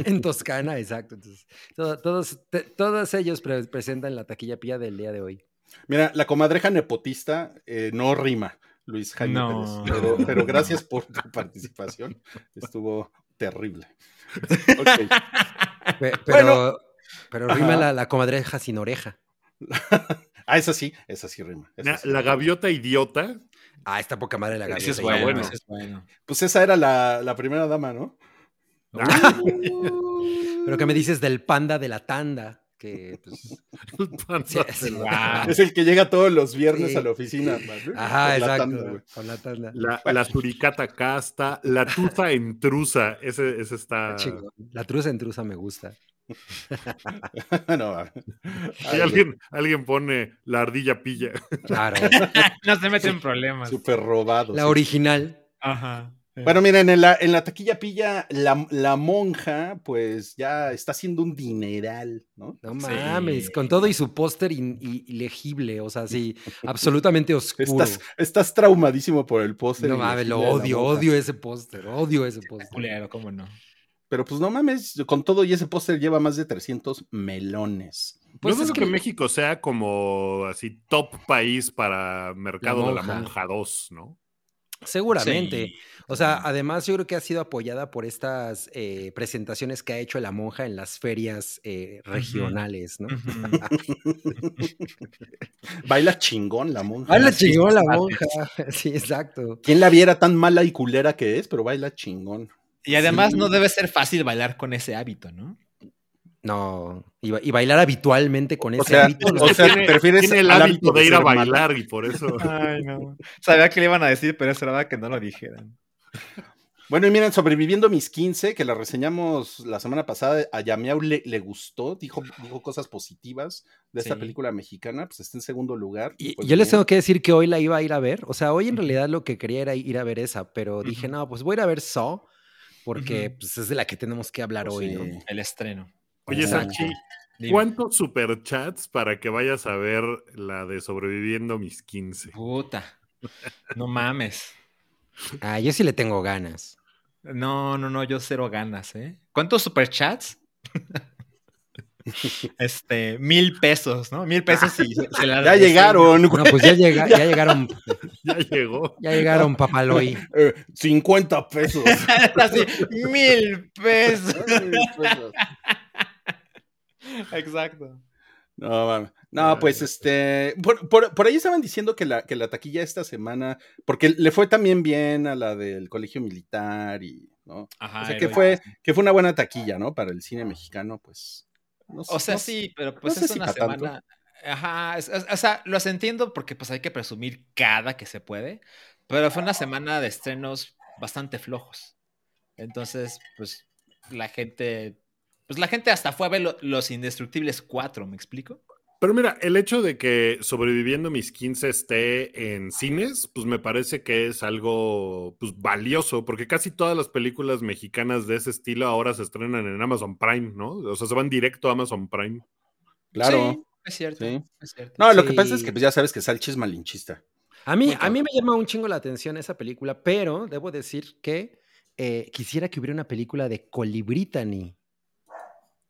Speaker 3: en Toscana, exacto. Entonces, todo- todos, te- todos ellos pre- presentan la taquilla pía del día de hoy.
Speaker 5: Mira, la comadreja nepotista eh, no rima, Luis Jaime
Speaker 4: No.
Speaker 5: Pérez. Pero, pero gracias por tu participación. Estuvo terrible.
Speaker 3: Pero,
Speaker 5: Bueno.
Speaker 3: Pero
Speaker 5: Ajá.
Speaker 3: rima la, la comadreja sin oreja.
Speaker 5: Ah, esa sí, esa sí rima. esa
Speaker 1: La,
Speaker 5: sí.
Speaker 1: la gaviota idiota.
Speaker 3: Ah, está poca madre la
Speaker 4: Ese es
Speaker 3: gaviota.
Speaker 4: bueno,
Speaker 1: bueno.
Speaker 4: ese es bueno.
Speaker 5: Pues esa era la, la primera dama, ¿no?
Speaker 1: Ah,
Speaker 3: Pero ¿qué me dices del panda de la tanda? Que pues,
Speaker 1: el
Speaker 3: Sí,
Speaker 1: la-
Speaker 4: Wow.
Speaker 5: Es el que llega todos los viernes
Speaker 3: Sí.
Speaker 5: a la oficina. ¿no?
Speaker 3: Ajá,
Speaker 5: Por la
Speaker 3: exacto.
Speaker 5: tanda,
Speaker 3: con la tanda.
Speaker 1: La, la suricata casta, la tuza intrusa, ese, ese está.
Speaker 3: Chingón. La truza en truza me gusta.
Speaker 5: no,
Speaker 1: Y
Speaker 5: ay,
Speaker 1: alguien, alguien pone la ardilla pilla.
Speaker 3: Claro.
Speaker 4: No se mete en problemas.
Speaker 5: Súper robado.
Speaker 3: La
Speaker 5: sí.
Speaker 3: original.
Speaker 4: Ajá.
Speaker 5: Bueno, miren, en la, en la taquilla pilla, la, la monja, pues ya está haciendo un dineral, ¿no?
Speaker 3: No
Speaker 4: Sí.
Speaker 3: mames, con todo y su póster ilegible, o sea, sí, absolutamente oscuro.
Speaker 5: Estás, estás traumadísimo por el póster.
Speaker 3: no mames, lo odio, odio ese póster, odio ese póster.
Speaker 4: Culero, ¿cómo no?
Speaker 5: Pero pues no mames, con todo y ese póster lleva más de 300 melones.
Speaker 3: Pues
Speaker 1: no
Speaker 3: es
Speaker 1: que, México sea como así top país para mercado de la
Speaker 3: monja.
Speaker 1: monja 2, ¿no?
Speaker 3: Seguramente.
Speaker 4: Sí.
Speaker 3: O sea, además yo creo que ha sido apoyada por estas eh, presentaciones que ha hecho la monja en las ferias eh, regionales, ¿no?
Speaker 5: Baila chingón la monja.
Speaker 3: Baila
Speaker 5: Sí,
Speaker 3: chingón la monja. Sí, exacto.
Speaker 5: ¿Quién la viera tan mala y culera que es? Pero baila chingón.
Speaker 4: Y además
Speaker 3: Sí.
Speaker 4: no debe ser fácil bailar con ese hábito, ¿no?
Speaker 3: No, y, ba- y bailar habitualmente con ese
Speaker 5: sea,
Speaker 3: hábito. no.
Speaker 5: o sea,
Speaker 1: tiene,
Speaker 5: prefieres
Speaker 1: tiene el hábito
Speaker 5: hábito de
Speaker 1: de ir a bailar y por eso.
Speaker 4: Ay, no. Sabía que le iban a decir, pero esperaba que no lo dijeran.
Speaker 5: Bueno, y miren, sobreviviendo mis 15, que la reseñamos la semana pasada, a Yamiau le, le gustó, dijo, dijo cosas positivas de esta
Speaker 4: Sí.
Speaker 5: película mexicana, pues está en segundo lugar.
Speaker 3: Y
Speaker 5: pues
Speaker 3: yo les tengo que decir que hoy la iba a ir a ver. O sea, hoy en realidad lo que quería era ir a ver esa, pero dije,
Speaker 4: Ujú.
Speaker 3: no, pues voy a ir a ver Saw, porque pues, es de la que tenemos que hablar
Speaker 5: Pues
Speaker 3: hoy,
Speaker 5: sí.
Speaker 3: ¿no?
Speaker 4: El estreno.
Speaker 1: Oye. Sanchi. ¿cuántos superchats para que vayas a ver la de sobreviviendo mis 15?
Speaker 4: Puta. No mames.
Speaker 3: Ah, yo sí le tengo ganas.
Speaker 4: No, no, no, yo cero ganas, ¿eh? ¿Cuántos superchats? este, mil pesos, ¿no? Mil pesos y se, se la
Speaker 5: Ya llegaron,
Speaker 3: Bueno, pues ya, llega, ya llegaron,
Speaker 1: Ya llegó.
Speaker 3: ya llegaron, papaloy.
Speaker 5: Eh, 50 pesos.
Speaker 4: Así, mil pesos. Exacto.
Speaker 5: No, mames. no, pues este. Por, por- por ahí estaban diciendo que la, que la taquilla esta semana. Porque le fue también bien a la del colegio militar y. ¿no?
Speaker 4: Ajá.
Speaker 5: o sea, que fue, que fue una buena taquilla, ¿no? Para el cine mexicano, pues. No
Speaker 4: O sea,
Speaker 5: no
Speaker 4: sí, pero pues es
Speaker 5: si
Speaker 4: una
Speaker 5: tanto.
Speaker 4: semana. Ajá, es- es- o sea, los entiendo porque pues hay que presumir cada que se puede, pero fue una semana de estrenos bastante flojos. Entonces, pues la gente, pues la gente hasta fue a ver lo- Los Indestructibles 4, ¿me explico?
Speaker 1: Pero mira, el hecho de que Sobreviviendo mis 15 esté en cines, pues me parece que es algo pues, valioso, porque casi todas las películas mexicanas de ese estilo ahora se estrenan en Amazon Prime, ¿no? O sea, se van directo a Amazon Prime.
Speaker 5: Claro.
Speaker 4: Sí, es cierto.
Speaker 5: Sí.
Speaker 4: Es cierto.
Speaker 5: No, lo que pasa es que pues, ya sabes que Salchi es malinchista.
Speaker 3: A mí, a mí me llama un chingo la atención esa película, pero debo decir que eh, quisiera que hubiera una película de Colibritany.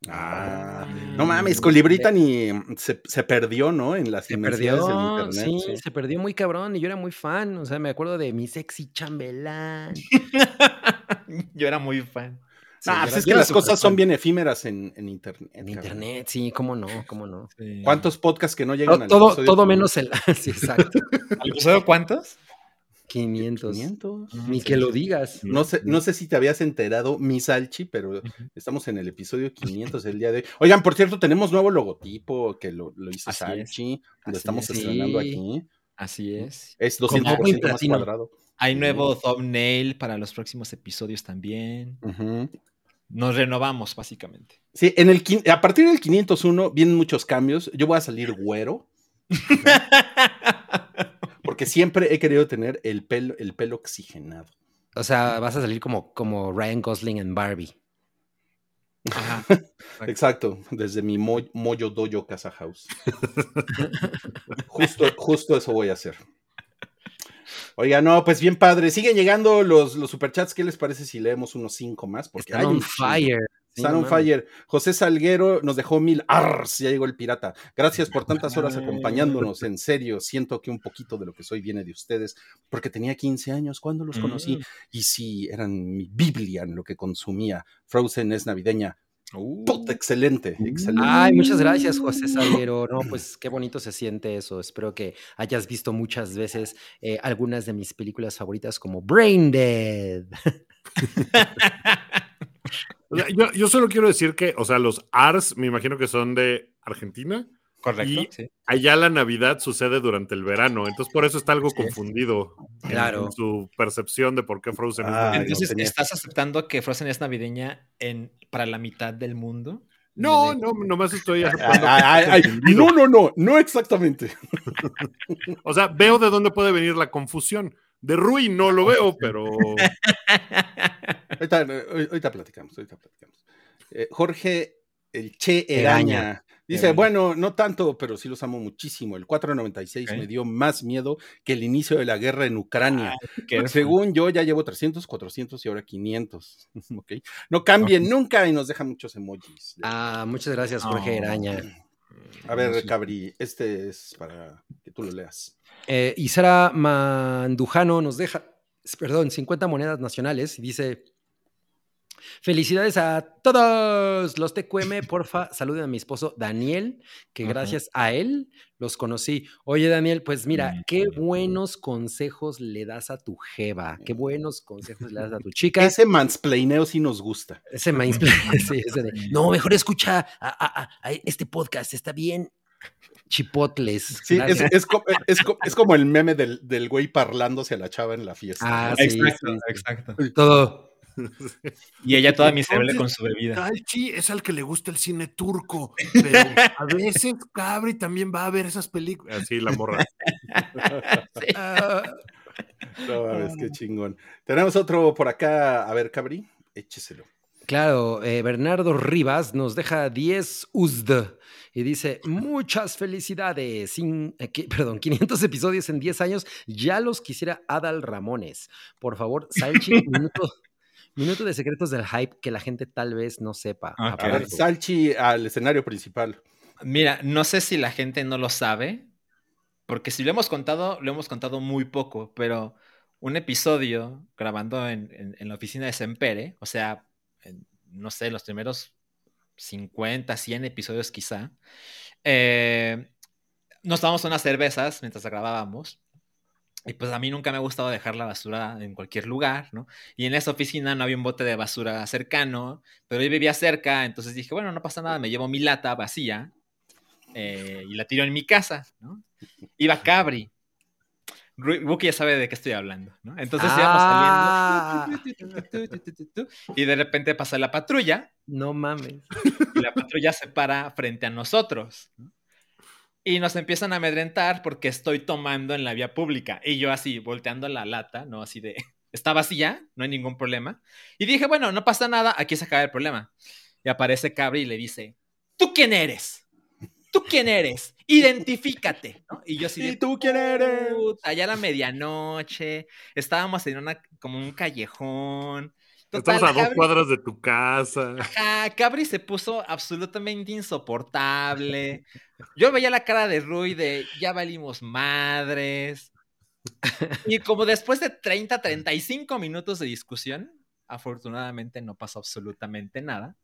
Speaker 5: Ah,
Speaker 3: Mm,
Speaker 5: no mames, Colibritany se, se perdió, ¿no? En las
Speaker 3: Se perdió,
Speaker 5: del internet.
Speaker 3: sí,
Speaker 5: sí.
Speaker 3: se perdió muy cabrón y yo era muy fan, o sea, me acuerdo de mi sexy chambelán.
Speaker 4: Yo era muy fan.
Speaker 3: Sí,
Speaker 5: Ah, pues es que las cosas son bien efímeras en, en internet.
Speaker 3: En
Speaker 5: cabrón.
Speaker 3: internet, sí, cómo no, cómo no.
Speaker 4: Sí.
Speaker 5: ¿Cuántos podcasts que no llegan
Speaker 3: To-
Speaker 5: al
Speaker 3: Todo,
Speaker 5: episodio
Speaker 3: todo
Speaker 5: 500?
Speaker 3: menos el. sí, exacto.
Speaker 4: ¿Al episodio cuántos?
Speaker 3: 500.
Speaker 5: 500.
Speaker 3: Ni que lo digas.
Speaker 5: No sé, no sé si te habías enterado, mi Salchi, pero estamos en el episodio 500 el día de hoy. Oigan, por cierto, tenemos nuevo logotipo que lo, lo hizo
Speaker 4: Así es.
Speaker 5: Salchi. Lo
Speaker 4: Así
Speaker 5: es. estamos
Speaker 3: es.
Speaker 5: estrenando
Speaker 3: Sí.
Speaker 5: aquí.
Speaker 4: Así es.
Speaker 5: Es
Speaker 3: Como
Speaker 5: 200%
Speaker 3: muy
Speaker 5: más
Speaker 3: platino.
Speaker 5: cuadrado.
Speaker 4: Hay nuevo thumbnail para los próximos episodios también. Nos renovamos, básicamente.
Speaker 5: Sí, en el, a partir del 501 vienen muchos cambios. Yo voy a salir güero, porque siempre he querido tener el pelo, el pelo oxigenado.
Speaker 3: O sea, vas a salir como, como Ryan Gosling en Barbie.
Speaker 4: Ajá.
Speaker 5: Exacto, desde mi mo- Moyo Doyo Casa House. justo, justo eso voy a hacer. Oiga, no, pues bien padre. Siguen llegando los, los superchats. ¿Qué les parece si leemos unos cinco más? Porque
Speaker 3: Están
Speaker 5: hay
Speaker 3: on
Speaker 5: un chingo.
Speaker 3: fire. Sí, mames.
Speaker 5: fire. José Salguero nos dejó mil ars, ya llegó el pirata. Gracias por tantas horas acompañándonos. En serio, siento que un poquito de lo que soy viene de ustedes, porque tenía 15 años cuando los conocí.
Speaker 4: Mm.
Speaker 5: Y sí, eran mi Biblia en lo que consumía. Frozen es navideña.
Speaker 4: Uh.
Speaker 5: Excelente, excelente.
Speaker 3: Ay, muchas gracias, José Salguero. No, pues qué bonito se siente eso. Espero que hayas visto muchas veces eh, algunas de mis películas favoritas como Brain Dead.
Speaker 1: O sea, yo, yo solo quiero decir que, o sea, los ARS me imagino que son de Argentina.
Speaker 4: Correcto.
Speaker 1: Y-
Speaker 4: sí.
Speaker 1: Allá la Navidad sucede durante el verano, entonces por eso está algo confundido
Speaker 3: Claro.
Speaker 1: en su percepción de por qué Frozen es
Speaker 5: Ah.
Speaker 4: Entonces, ¿estás aceptando que Frozen es navideña en, para la mitad del mundo?
Speaker 1: No, no, nomás estoy
Speaker 5: Ay,
Speaker 1: aceptando.
Speaker 5: ay,
Speaker 1: que
Speaker 5: ay,
Speaker 1: está
Speaker 5: ay,
Speaker 1: confundido.
Speaker 5: no, no, no, no exactamente.
Speaker 1: O sea, veo de dónde puede venir la confusión. De Rui no lo veo, pero
Speaker 5: Ahorita, eh, ahorita platicamos, ahorita platicamos. Eh, Jorge, el Che Eraña.
Speaker 3: Eraña.
Speaker 5: Dice,
Speaker 4: Eraña.
Speaker 5: bueno, no tanto, pero sí los amo muchísimo. El 496
Speaker 4: Ok.
Speaker 5: me dio más miedo que el inicio de la guerra en Ucrania.
Speaker 4: Que
Speaker 5: Según yo, ya llevo 300, 400 y ahora 500. Ok. No cambien nunca y nos dejan muchos emojis.
Speaker 3: Ah, muchas gracias, Jorge
Speaker 4: Oh.
Speaker 3: Eraña.
Speaker 5: A ver, Cabri, este es para que tú lo leas.
Speaker 3: Eh, y Sara Mandujano nos deja, perdón, 50 monedas nacionales y dice: Felicidades a todos los TQM, porfa, saluden a mi esposo Daniel, que gracias a él los conocí. Oye, Daniel, pues mira, qué buenos consejos le das a tu jeva, qué buenos consejos le das a tu chica.
Speaker 5: Ese mansplaineo sí nos gusta.
Speaker 3: Ese mansplaining, sí, ese de, no, mejor escucha a, a- a- a este podcast, está bien. Chipotles.
Speaker 5: Sí, es, es co- es co- es como el meme del, del güey parlándose a la chava en la fiesta.
Speaker 3: Ah, sí,
Speaker 4: Exacto,
Speaker 3: sí.
Speaker 4: exacto.
Speaker 3: Todo.
Speaker 4: Y ella toda miserable con su bebida.
Speaker 1: Salchi es al que le gusta el cine turco, pero a veces Cabri también va a ver esas películas. Así la morra.
Speaker 3: Ah,
Speaker 5: No mames, qué chingón. Tenemos otro por acá. A ver, Cabri, écheselo.
Speaker 3: Claro, eh, Bernardo Rivas nos deja 10 USD y dice, muchas felicidades, Sin- eh, qui- perdón, 500 episodios en 10 años, ya los quisiera Adal Ramones. Por favor, Salchi, minuto, Minuto de secretos del hype que la gente tal vez no sepa.
Speaker 5: A ver, Salchi al escenario principal.
Speaker 4: Mira, no sé si la gente no lo sabe, porque si lo hemos contado, lo hemos contado muy poco, pero un episodio grabando en, en- en la oficina de Sempere, o sea, en, no sé, los primeros 50, 100 episodios quizá, eh, nos tomamos unas cervezas mientras grabábamos. Y pues a mí nunca me ha gustado dejar la basura en cualquier lugar, ¿no? Y en esa oficina no había un bote de basura cercano, pero yo vivía cerca, entonces dije, bueno, no pasa nada, me llevo mi lata vacía eh, y la tiro en mi casa, ¿no? Iba Cabri. Wookie ya sabe de qué estoy hablando, ¿no? Entonces
Speaker 3: Ah.
Speaker 4: íbamos saliendo y de repente pasa la patrulla
Speaker 3: No mames.
Speaker 4: y la patrulla se para frente a nosotros. ¿no? Y nos empiezan a amedrentar porque estoy tomando en la vía pública. Y yo así, volteando la lata, ¿no? Así de, está vacía, no hay ningún problema. Y dije, bueno, no pasa nada, aquí se acaba el problema. Y aparece Cabri y le dice, ¿tú quién eres? ¿Tú quién eres? Identifícate. ¿no? Y yo así de,
Speaker 5: ¿Y tú quién eres?
Speaker 4: "Puta, ya era medianoche, estábamos en una, como un callejón.
Speaker 1: Estamos a dos
Speaker 4: Cabri-
Speaker 1: cuadras de tu casa.
Speaker 4: Ajá, Cabri se puso absolutamente insoportable. Yo veía la cara de Rui de ya valimos madres. Y como después de 30, 35 minutos de discusión, afortunadamente no pasó absolutamente nada.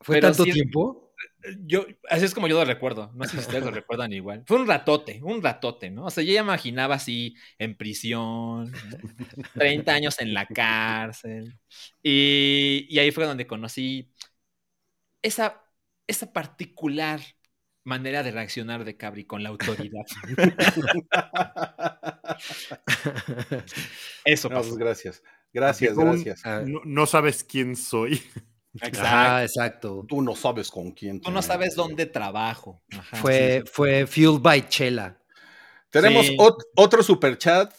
Speaker 3: ¿Fue
Speaker 4: Pero
Speaker 3: tanto
Speaker 4: sí-
Speaker 3: tiempo?
Speaker 4: Yo, así es como yo lo recuerdo. No sé si ustedes lo recuerdan igual. Fue un ratote, un ratote, ¿no? O sea, yo ya imaginaba así en prisión, ¿no? 30 años en la cárcel. Y, y ahí fue donde conocí esa, esa particular manera de reaccionar de Cabri con la autoridad. Eso
Speaker 5: No, pues gracias. Gracias,
Speaker 1: un-
Speaker 5: gracias.
Speaker 3: Ah,
Speaker 1: No, no sabes quién soy.
Speaker 4: Exacto.
Speaker 3: Ajá, exacto.
Speaker 5: Tú no sabes con quién.
Speaker 4: Tú no sabes dónde trabajo. Ajá,
Speaker 3: Fue,
Speaker 4: sí,
Speaker 3: fue Fueled by Chela.
Speaker 5: Tenemos
Speaker 4: Sí.
Speaker 5: ot- otro super chat.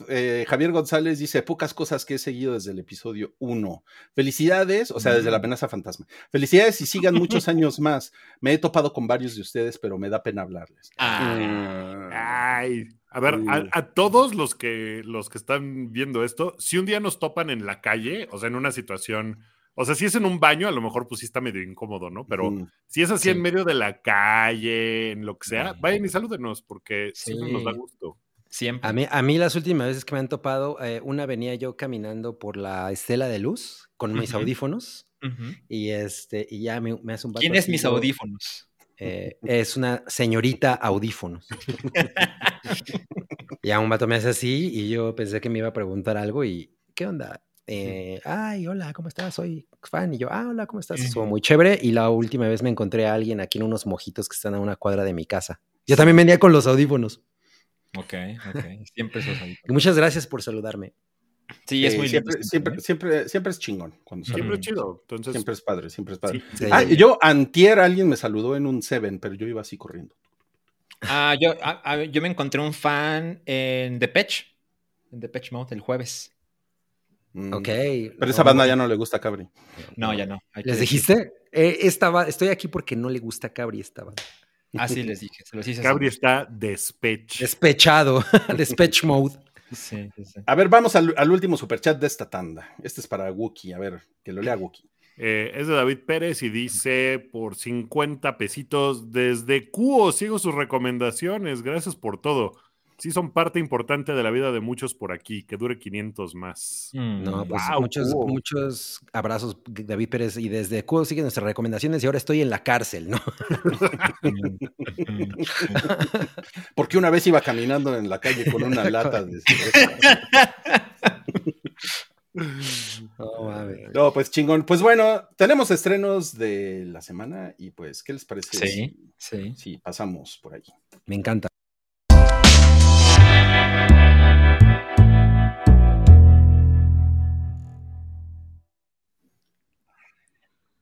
Speaker 5: Javier González dice: Pocas cosas que he seguido desde el episodio 1. Felicidades, o sea, desde la amenaza fantasma. Felicidades y sigan muchos años más. Me he topado con varios de ustedes, pero me da pena hablarles.
Speaker 4: Ah.
Speaker 1: Ay, a ver, a, a todos los que, los que están viendo esto, si un día nos topan en la calle, o sea, en una situación, o sea, si es en un baño, a lo mejor pues sí está medio incómodo, ¿no? Pero
Speaker 5: Mm.
Speaker 1: si es así
Speaker 4: Sí.
Speaker 1: en medio de la calle, en lo que sea, vayan y salúdenos, porque siempre nos da gusto.
Speaker 4: Siempre.
Speaker 3: A mí, a mí las últimas veces que me han topado, eh, una venía yo caminando por la estela de luz con mis audífonos y este y ya me, me hace un vato
Speaker 4: ¿Quién es mis audífonos?
Speaker 3: eh, es una señorita audífonos. ya un vato me hace así y yo pensé que me iba a preguntar algo y ¿qué onda? Eh, Ay, hola, ¿cómo estás? Soy fan. Y yo, ah, hola, ¿cómo estás? Estuvo muy chévere. Y la última vez me encontré a alguien aquí en unos mojitos que están a una cuadra de mi casa. Yo también venía con los audífonos.
Speaker 4: Ok, ok. Siempre esos
Speaker 3: Y
Speaker 4: audífonos.
Speaker 3: muchas gracias por saludarme.
Speaker 4: Sí, es muy lindo.
Speaker 5: siempre, siempre, siempre, siempre es chingón. Cuando.
Speaker 1: Siempre es chido. Entonces,
Speaker 5: Siempre es padre, siempre es padre.
Speaker 1: sí,
Speaker 3: Sí.
Speaker 5: Ah, yo, antier, alguien me saludó en un Seven, pero yo iba así corriendo.
Speaker 4: Ah, yo, ah, ah, yo me encontré un fan en Depeche, en Depeche Mode el jueves.
Speaker 5: Mm.
Speaker 3: Ok.
Speaker 5: Pero esa banda ya no le gusta a Cabri.
Speaker 4: No, ya no.
Speaker 3: ¿Les dijiste? Eh, estaba, estoy aquí porque no le gusta a Cabri estaba
Speaker 4: Ah, sí, les dije. Se los hice.
Speaker 1: Cabri está despech.
Speaker 3: despechado, despech mode.
Speaker 4: Sí, sí, sí.
Speaker 5: A ver, vamos al, al último superchat de esta tanda. Este es para Wookie. A ver, que lo lea Wookie.
Speaker 1: Eh, es de David Pérez y dice por 50 pesitos desde Cuo sigo sus recomendaciones, gracias por todo. Sí son parte importante de la vida de muchos por aquí, que dure 500 más.
Speaker 4: Mm.
Speaker 3: No, pues
Speaker 1: Wow,
Speaker 3: muchos, muchos abrazos, David Pérez. Y desde Cubo sigue nuestras recomendaciones y ahora estoy en la cárcel, ¿no?
Speaker 5: Porque una vez iba caminando en la calle con una lata de cerveza.
Speaker 3: No,
Speaker 5: pues chingón. Pues bueno, tenemos estrenos de la semana y pues, ¿qué les parece?
Speaker 4: Sí,
Speaker 5: si-
Speaker 4: sí.
Speaker 5: Si pasamos por ahí.
Speaker 3: Me encanta.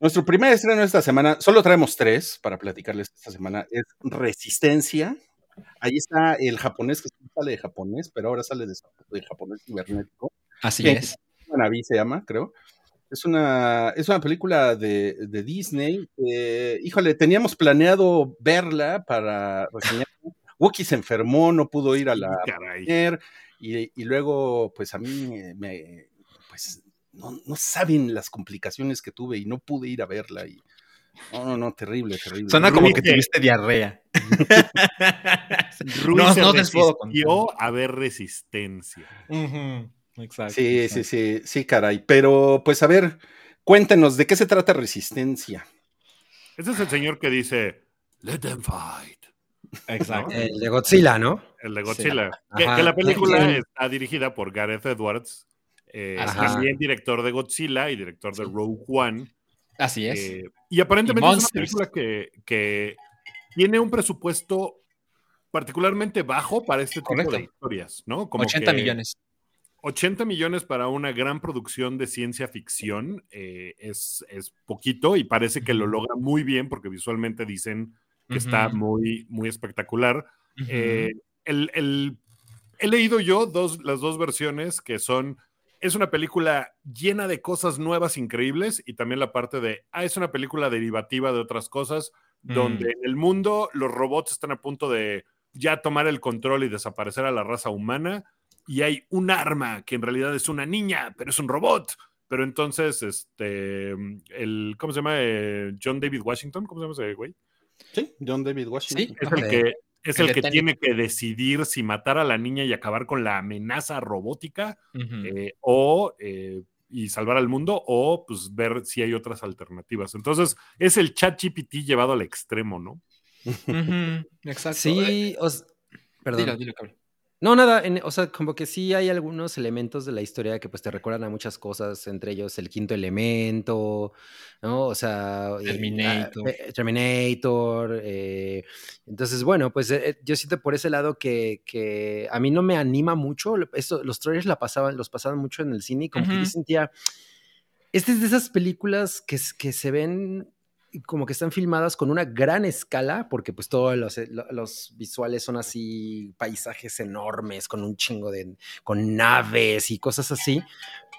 Speaker 5: Nuestro primer estreno esta semana, solo traemos tres para platicarles esta semana, es Resistencia. Ahí está el japonés, que sale de japonés, pero ahora sale de, de japonés cibernético.
Speaker 4: Así es.
Speaker 5: Naví se llama, creo. Es una, es una película de, de Disney. eh, híjole, teníamos planeado verla para reseñar. Wookie se enfermó, no pudo ir a la
Speaker 1: Caray.
Speaker 5: premier, y, y luego, pues a mí me, pues no, no saben las complicaciones que tuve y no pude ir a verla. Y, no, no, no, terrible, terrible.
Speaker 4: Suena como que tuviste diarrea.
Speaker 1: Ruiz
Speaker 4: no,
Speaker 1: se
Speaker 4: no puedo
Speaker 1: resistió a ver resistencia.
Speaker 4: Exacto.
Speaker 5: Sí, sí, sí, sí, caray. Pero, pues a ver, cuéntenos, ¿de qué se trata Resistencia?
Speaker 1: Ese es el señor que dice, let them fight.
Speaker 4: Exacto.
Speaker 3: El de Godzilla, ¿no?
Speaker 1: El de Godzilla. Que, la película
Speaker 3: Sí.
Speaker 1: está dirigida por Gareth Edwards, eh, también director de Godzilla y director de Rogue One.
Speaker 4: Así es.
Speaker 1: Eh, y aparentemente
Speaker 4: Y
Speaker 1: es una película que, que tiene un presupuesto particularmente bajo para este tipo
Speaker 4: Correcto.
Speaker 1: de historias, ¿no? Como
Speaker 4: 80
Speaker 1: que
Speaker 4: millones.
Speaker 1: 80 millones para una gran producción de ciencia ficción eh, es, es poquito y parece que lo logra muy bien porque visualmente dicen que está muy, muy espectacular. Eh, el- el- he leído yo dos, las dos versiones que son, es una película llena de cosas nuevas increíbles y también la parte de, ah, es una película derivativa de otras cosas,
Speaker 4: Mm.
Speaker 1: donde en el mundo los robots están a punto de ya tomar el control y desaparecer a la raza humana y hay un arma que en realidad es una niña, pero es un robot. Pero entonces, este, el, ¿cómo se llama? Eh, John David Washington, ¿cómo se llama ese güey?
Speaker 5: Sí, John David Washington.
Speaker 4: Sí.
Speaker 1: Es el que, es
Speaker 4: El
Speaker 1: que tiene que decidir si matar a la niña y acabar con la amenaza robótica eh, o eh, y salvar al mundo o pues ver si hay otras alternativas. Entonces es el chat GPT llevado al extremo, ¿no?
Speaker 4: Exacto. Eh,
Speaker 3: Sí, os- perdón.
Speaker 4: Dilo, dilo, cabrón.
Speaker 3: No, nada, en- o sea, como que sí hay algunos elementos de la historia que pues te recuerdan a muchas cosas, entre ellos el quinto elemento, ¿no? O sea, eh,
Speaker 4: Terminator.
Speaker 3: eh, Terminator. eh, entonces, bueno, pues eh, yo siento por ese lado que, que a mí no me anima mucho. Esto, los trailers la pasaban, los pasaban mucho en el cine y como que yo sentía, esta es de esas películas que, que se ven como que están filmadas con una gran escala, porque pues todos los, eh, lo- los visuales son así, paisajes enormes, con un chingo de, con naves y cosas así,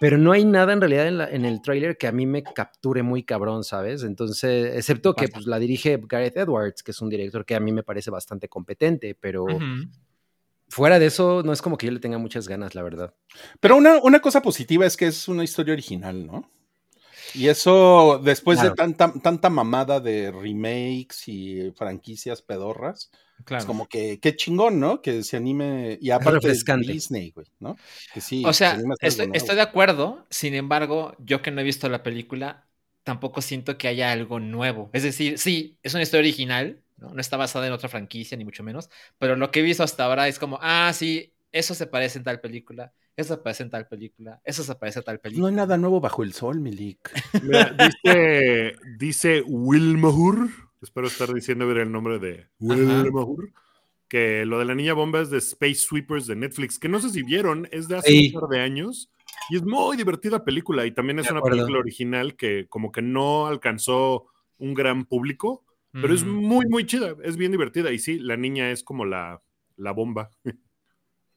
Speaker 3: pero no hay nada en realidad en, la- en el tráiler que a mí me capture muy cabrón, ¿sabes? Entonces, excepto que pues la dirige Gareth Edwards, que es un director que a mí me parece bastante competente, pero fuera de eso, no es como que yo le tenga muchas ganas, la verdad.
Speaker 5: Pero una, una cosa positiva es que es una historia original, ¿no? Y eso, después
Speaker 3: Claro.
Speaker 5: de tanta, tanta mamada de remakes y franquicias pedorras,
Speaker 4: Claro.
Speaker 5: es como que qué chingón, ¿no? Que se anime. Y aparte
Speaker 3: refrescante.
Speaker 5: Disney, güey, ¿no? Que sí.
Speaker 4: O
Speaker 5: se
Speaker 4: sea, estoy,
Speaker 5: nuevo.
Speaker 4: estoy de acuerdo, sin embargo, yo que no he visto la película, tampoco siento que haya algo nuevo. Es decir, sí, es una historia original, ¿no? No está basada en otra franquicia, ni mucho menos, pero lo que he visto hasta ahora es como, ah, sí, eso se parece en tal película, eso se parece en tal película, eso se parece a tal película.
Speaker 5: No hay nada nuevo bajo el sol, Milik.
Speaker 1: Mira, dice, dice Wilmahur, espero estar diciendo bien el nombre de Wilmahur, que lo de la niña bomba es de Space Sweepers de Netflix, que no sé si vieron, es de hace
Speaker 3: Sí.
Speaker 1: un par de años y es muy divertida película y también es
Speaker 3: De
Speaker 1: una
Speaker 3: acuerdo.
Speaker 1: película original que como que no alcanzó un gran público, pero es
Speaker 4: Ujú.
Speaker 1: muy, muy chida, es bien divertida y sí, la niña es como la, la bomba.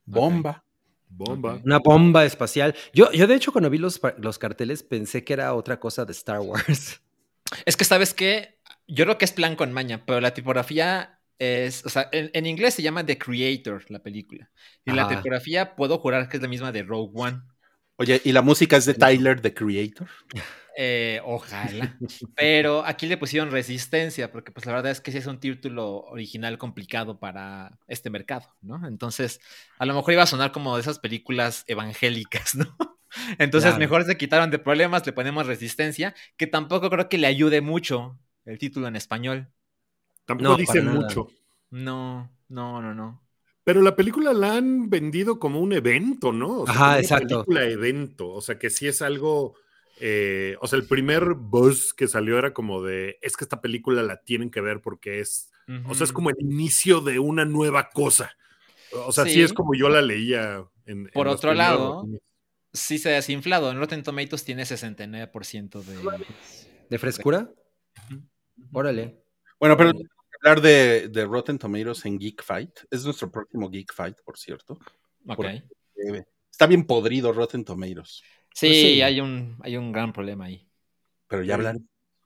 Speaker 5: Bomba.
Speaker 1: Bomba.
Speaker 3: Una bomba espacial. Yo, yo de hecho, cuando vi los, los carteles, pensé que era otra cosa de Star Wars.
Speaker 4: Es que, ¿sabes qué? Yo creo que es plan con maña, pero la tipografía es, o sea, en, en inglés se llama The Creator, la película. Y la tipografía puedo jurar que es la misma de Rogue One.
Speaker 5: Oye, ¿y la música es de Tyler, the Creator?
Speaker 4: Eh, ojalá. Pero aquí le pusieron resistencia, porque pues la verdad es que sí es un título original complicado para este mercado, ¿no? Entonces, a lo mejor iba a sonar como de esas películas evangélicas, ¿no? Entonces,
Speaker 3: Claro.
Speaker 4: mejor se quitaron de problemas, le ponemos resistencia, que tampoco creo que le ayude mucho el título en español.
Speaker 1: Tampoco
Speaker 3: No,
Speaker 1: dice mucho.
Speaker 4: No, no, no, no.
Speaker 1: Pero la película la han vendido como un evento, ¿no? O sea,
Speaker 3: Ajá,
Speaker 1: como una
Speaker 3: exacto.
Speaker 1: película evento. O sea, que sí es algo. eh, o sea, el primer buzz que salió era como de. Es que esta película la tienen que ver porque es. O sea, es como el inicio de una nueva cosa. O sea, sí,
Speaker 4: Sí.
Speaker 1: es como yo la leía. En,
Speaker 4: Por
Speaker 1: en
Speaker 4: otro lado. Sí se ha desinflado. En Rotten Tomatoes tiene 69% de...
Speaker 3: ¿De frescura? Órale.
Speaker 5: Bueno, pero hablar de, de Rotten Tomatoes en Geek Fight. Es nuestro próximo Geek Fight, por cierto. Eh, Está bien podrido Rotten Tomatoes,
Speaker 4: Sí,
Speaker 3: Pues sí.
Speaker 4: Hay, un, hay un gran problema ahí.
Speaker 5: pero ya,
Speaker 1: Sí.
Speaker 5: hablar-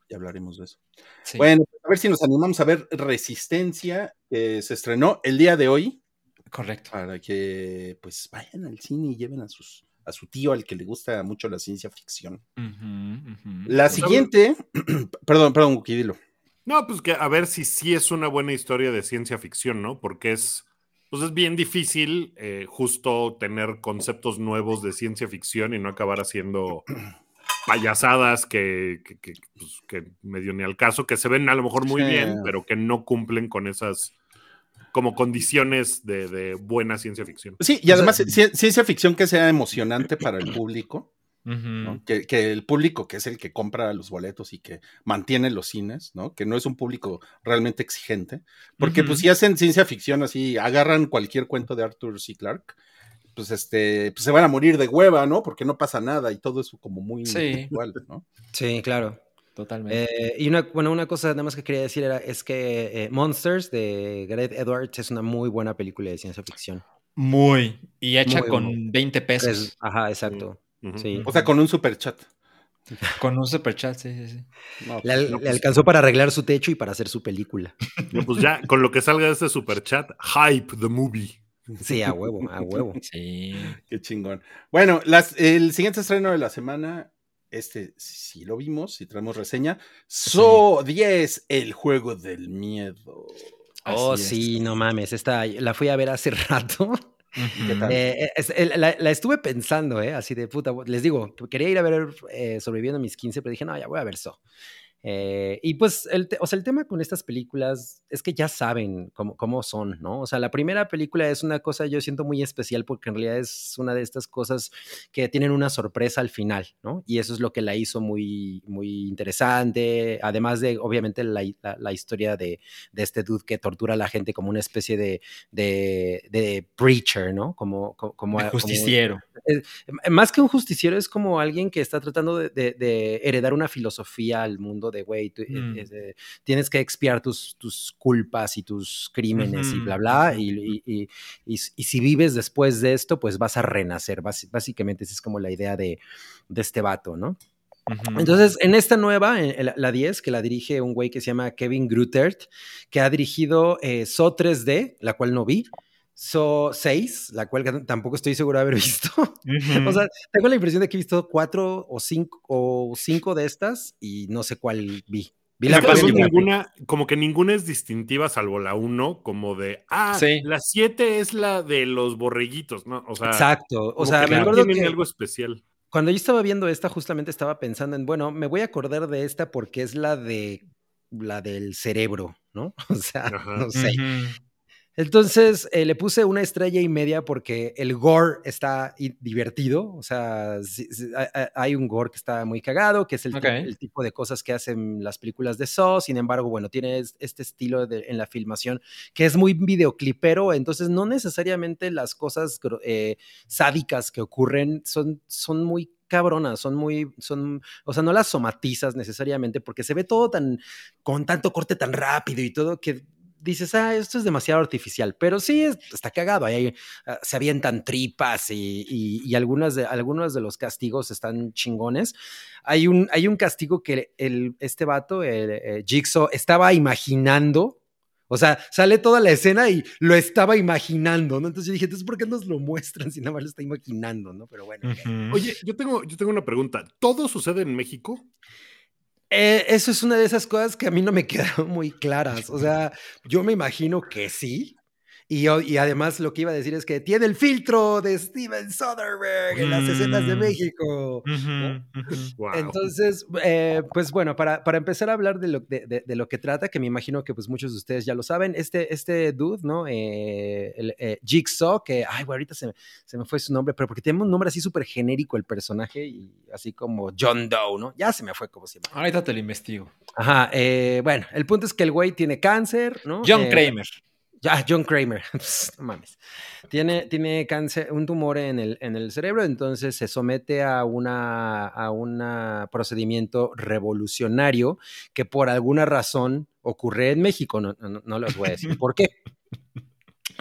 Speaker 5: ya hablaremos de eso.
Speaker 4: Sí.
Speaker 5: Bueno, a ver si nos animamos a ver Resistencia, que se estrenó el día de hoy,
Speaker 4: Correcto.
Speaker 5: para que pues vayan al cine y lleven a sus, a su tío al que le gusta mucho la ciencia ficción. La siguiente, perdón, perdón, Guki, dilo.
Speaker 1: No, pues que a ver si sí es una buena historia de ciencia ficción, ¿no? Porque es, pues es bien difícil eh, justo tener conceptos nuevos de ciencia ficción y no acabar haciendo payasadas que, que, que, pues, que medio ni al caso, que se ven a lo mejor muy
Speaker 5: Sí.
Speaker 1: bien, pero que no cumplen con esas como condiciones de, de buena ciencia ficción.
Speaker 5: Sí, y
Speaker 3: O
Speaker 5: además
Speaker 3: sea-
Speaker 5: ci- ciencia ficción que sea emocionante para el público, Que, que el público que es el que compra los boletos y que mantiene los cines, ¿no? Que no es un público realmente exigente, porque pues si hacen ciencia ficción así, agarran cualquier cuento de Arthur C. Clarke, pues este, pues se van a morir de hueva, ¿no? Porque no pasa nada y todo eso como muy
Speaker 4: Sí.
Speaker 5: igual, ¿no?
Speaker 3: Sí, claro.
Speaker 4: Totalmente.
Speaker 3: Eh, y una, bueno, una cosa nada más que quería decir era, es que eh, Monsters de Gareth Edwards es una muy buena película de ciencia ficción.
Speaker 4: muy. Y hecha
Speaker 3: muy,
Speaker 4: con
Speaker 3: muy.
Speaker 4: 20 pesos.
Speaker 3: Es- ajá, exacto. Sí.
Speaker 5: O sea, con un super chat.
Speaker 4: Con un super chat, sí, sí, sí.
Speaker 5: No,
Speaker 3: Le,
Speaker 5: no,
Speaker 3: le
Speaker 5: pues,
Speaker 3: alcanzó para arreglar su techo y para hacer su película.
Speaker 1: No, pues ya, con lo que salga de este super chat, hype the movie.
Speaker 3: Sí, a huevo, a huevo.
Speaker 4: Sí.
Speaker 5: Qué chingón. Bueno, las, el siguiente estreno de la semana, este sí lo vimos, si traemos reseña. So 10, el juego del miedo.
Speaker 3: Oh,
Speaker 4: Así es.
Speaker 3: sí, no mames. Esta la fui a ver hace rato.
Speaker 5: ¿Qué tal?
Speaker 3: Eh, es- el- la, la estuve pensando, ¿eh? Así de puta. Les digo, quería ir a ver eh, Sobreviviendo a mis 15, pero dije, no, ya voy a ver So. Eh, y pues, el, o sea, el tema con estas películas es que ya saben cómo, cómo son, ¿no? O sea, la primera película es una cosa, yo siento muy especial porque en realidad es una de estas cosas que tienen una sorpresa al final, ¿no? Y eso es lo que la hizo muy, muy interesante, además de, obviamente, la, la- la historia de, de este dude que tortura a la gente como una especie de, de, de preacher, ¿no? Como, como, como-
Speaker 4: De
Speaker 3: como-
Speaker 4: justiciero.
Speaker 3: más que un justiciero, es como alguien que está tratando de heredar una filosofía al mundo de, güey, eh,
Speaker 4: Mm.
Speaker 3: es de- tienes que expiar tus, tus culpas y tus crímenes y bla, bla, y, y- y- si vives después de esto, pues vas a renacer. Básicamente esa es como la idea de, de este vato, ¿no? Entonces, en esta nueva, en- la 10, que la dirige un güey que se llama Kevin Grutert, que ha dirigido eh, So 3D, la cual no vi, So 6, la cual tampoco estoy seguro de haber visto. O sea, tengo la impresión de que he visto cuatro o cinco, o cinco de estas y no sé cuál vi. Vi la
Speaker 1: que ninguna, como que ninguna es distintiva salvo la 1, como de, ah,
Speaker 4: Sí.
Speaker 1: la 7 es la de los borreguitos, ¿no? O sea,
Speaker 3: Exacto. O sea,
Speaker 1: que
Speaker 3: me acuerdo
Speaker 1: tienen
Speaker 3: que
Speaker 1: algo especial.
Speaker 3: cuando yo estaba viendo esta, justamente estaba pensando en, bueno, me voy a acordar de esta porque es la de la del cerebro, ¿no? O sea,
Speaker 1: Ajá.
Speaker 3: no sé. Entonces eh, le puse una estrella y media porque el gore está divertido. O sea, hay un gore que está muy cagado, que es el, tipo de cosas que hacen las películas de Saw. Sin embargo, bueno, tiene es- este estilo de- en la filmación que es muy videoclipero. Entonces, no necesariamente las cosas eh, sádicas que ocurren son, son muy cabronas, son muy, son, o sea, no las somatizas necesariamente porque se ve todo tan, con tanto corte tan rápido y todo que dices, ah, esto es demasiado artificial, pero sí es- está cagado. Ahí ah, se avientan tripas y, y- y algunas de, algunos de los castigos están chingones. Hay un, hay un castigo que el, este vato, el, eh, Jigsaw, estaba imaginando. O sea, sale toda la escena y lo estaba imaginando, ¿no? Entonces yo dije, entonces, ¿por qué nos lo muestran si nada más lo está imaginando, ¿no? Pero bueno. ok.
Speaker 4: Ujú.
Speaker 1: Oye, yo tengo, yo tengo una pregunta. ¿Todo sucede en México?
Speaker 3: Eh, eso es una de esas cosas que a mí no me quedaron muy claras. O sea, yo me imagino que sí. Y, yo- y además lo que iba a decir es que tiene el filtro de Steven Soderbergh en las escenas de
Speaker 4: Mm.
Speaker 3: México.
Speaker 1: Wow.
Speaker 3: Entonces, eh, pues bueno, para, para empezar a hablar de lo, de, de- de lo que trata, que me imagino que pues muchos de ustedes ya lo saben, este, este dude, ¿no? Eh, el, eh, Jigsaw, que, ay, güey, ahorita se, me- se me fue su nombre, pero porque tiene un nombre así súper genérico el personaje y así como John Doe, ¿no? Ya se me fue como se llama.
Speaker 4: Ahorita te lo investigo.
Speaker 3: Ajá, eh, bueno, el punto es que el güey tiene cáncer, ¿no?
Speaker 4: John
Speaker 3: Eh,
Speaker 4: Kramer.
Speaker 3: Ya, John Kramer. Pss, no mames. Tiene, tiene cáncer, un tumor en el, en el cerebro, entonces se somete a una a un procedimiento revolucionario que por alguna razón ocurre en México. No, no, no les voy a decir por qué.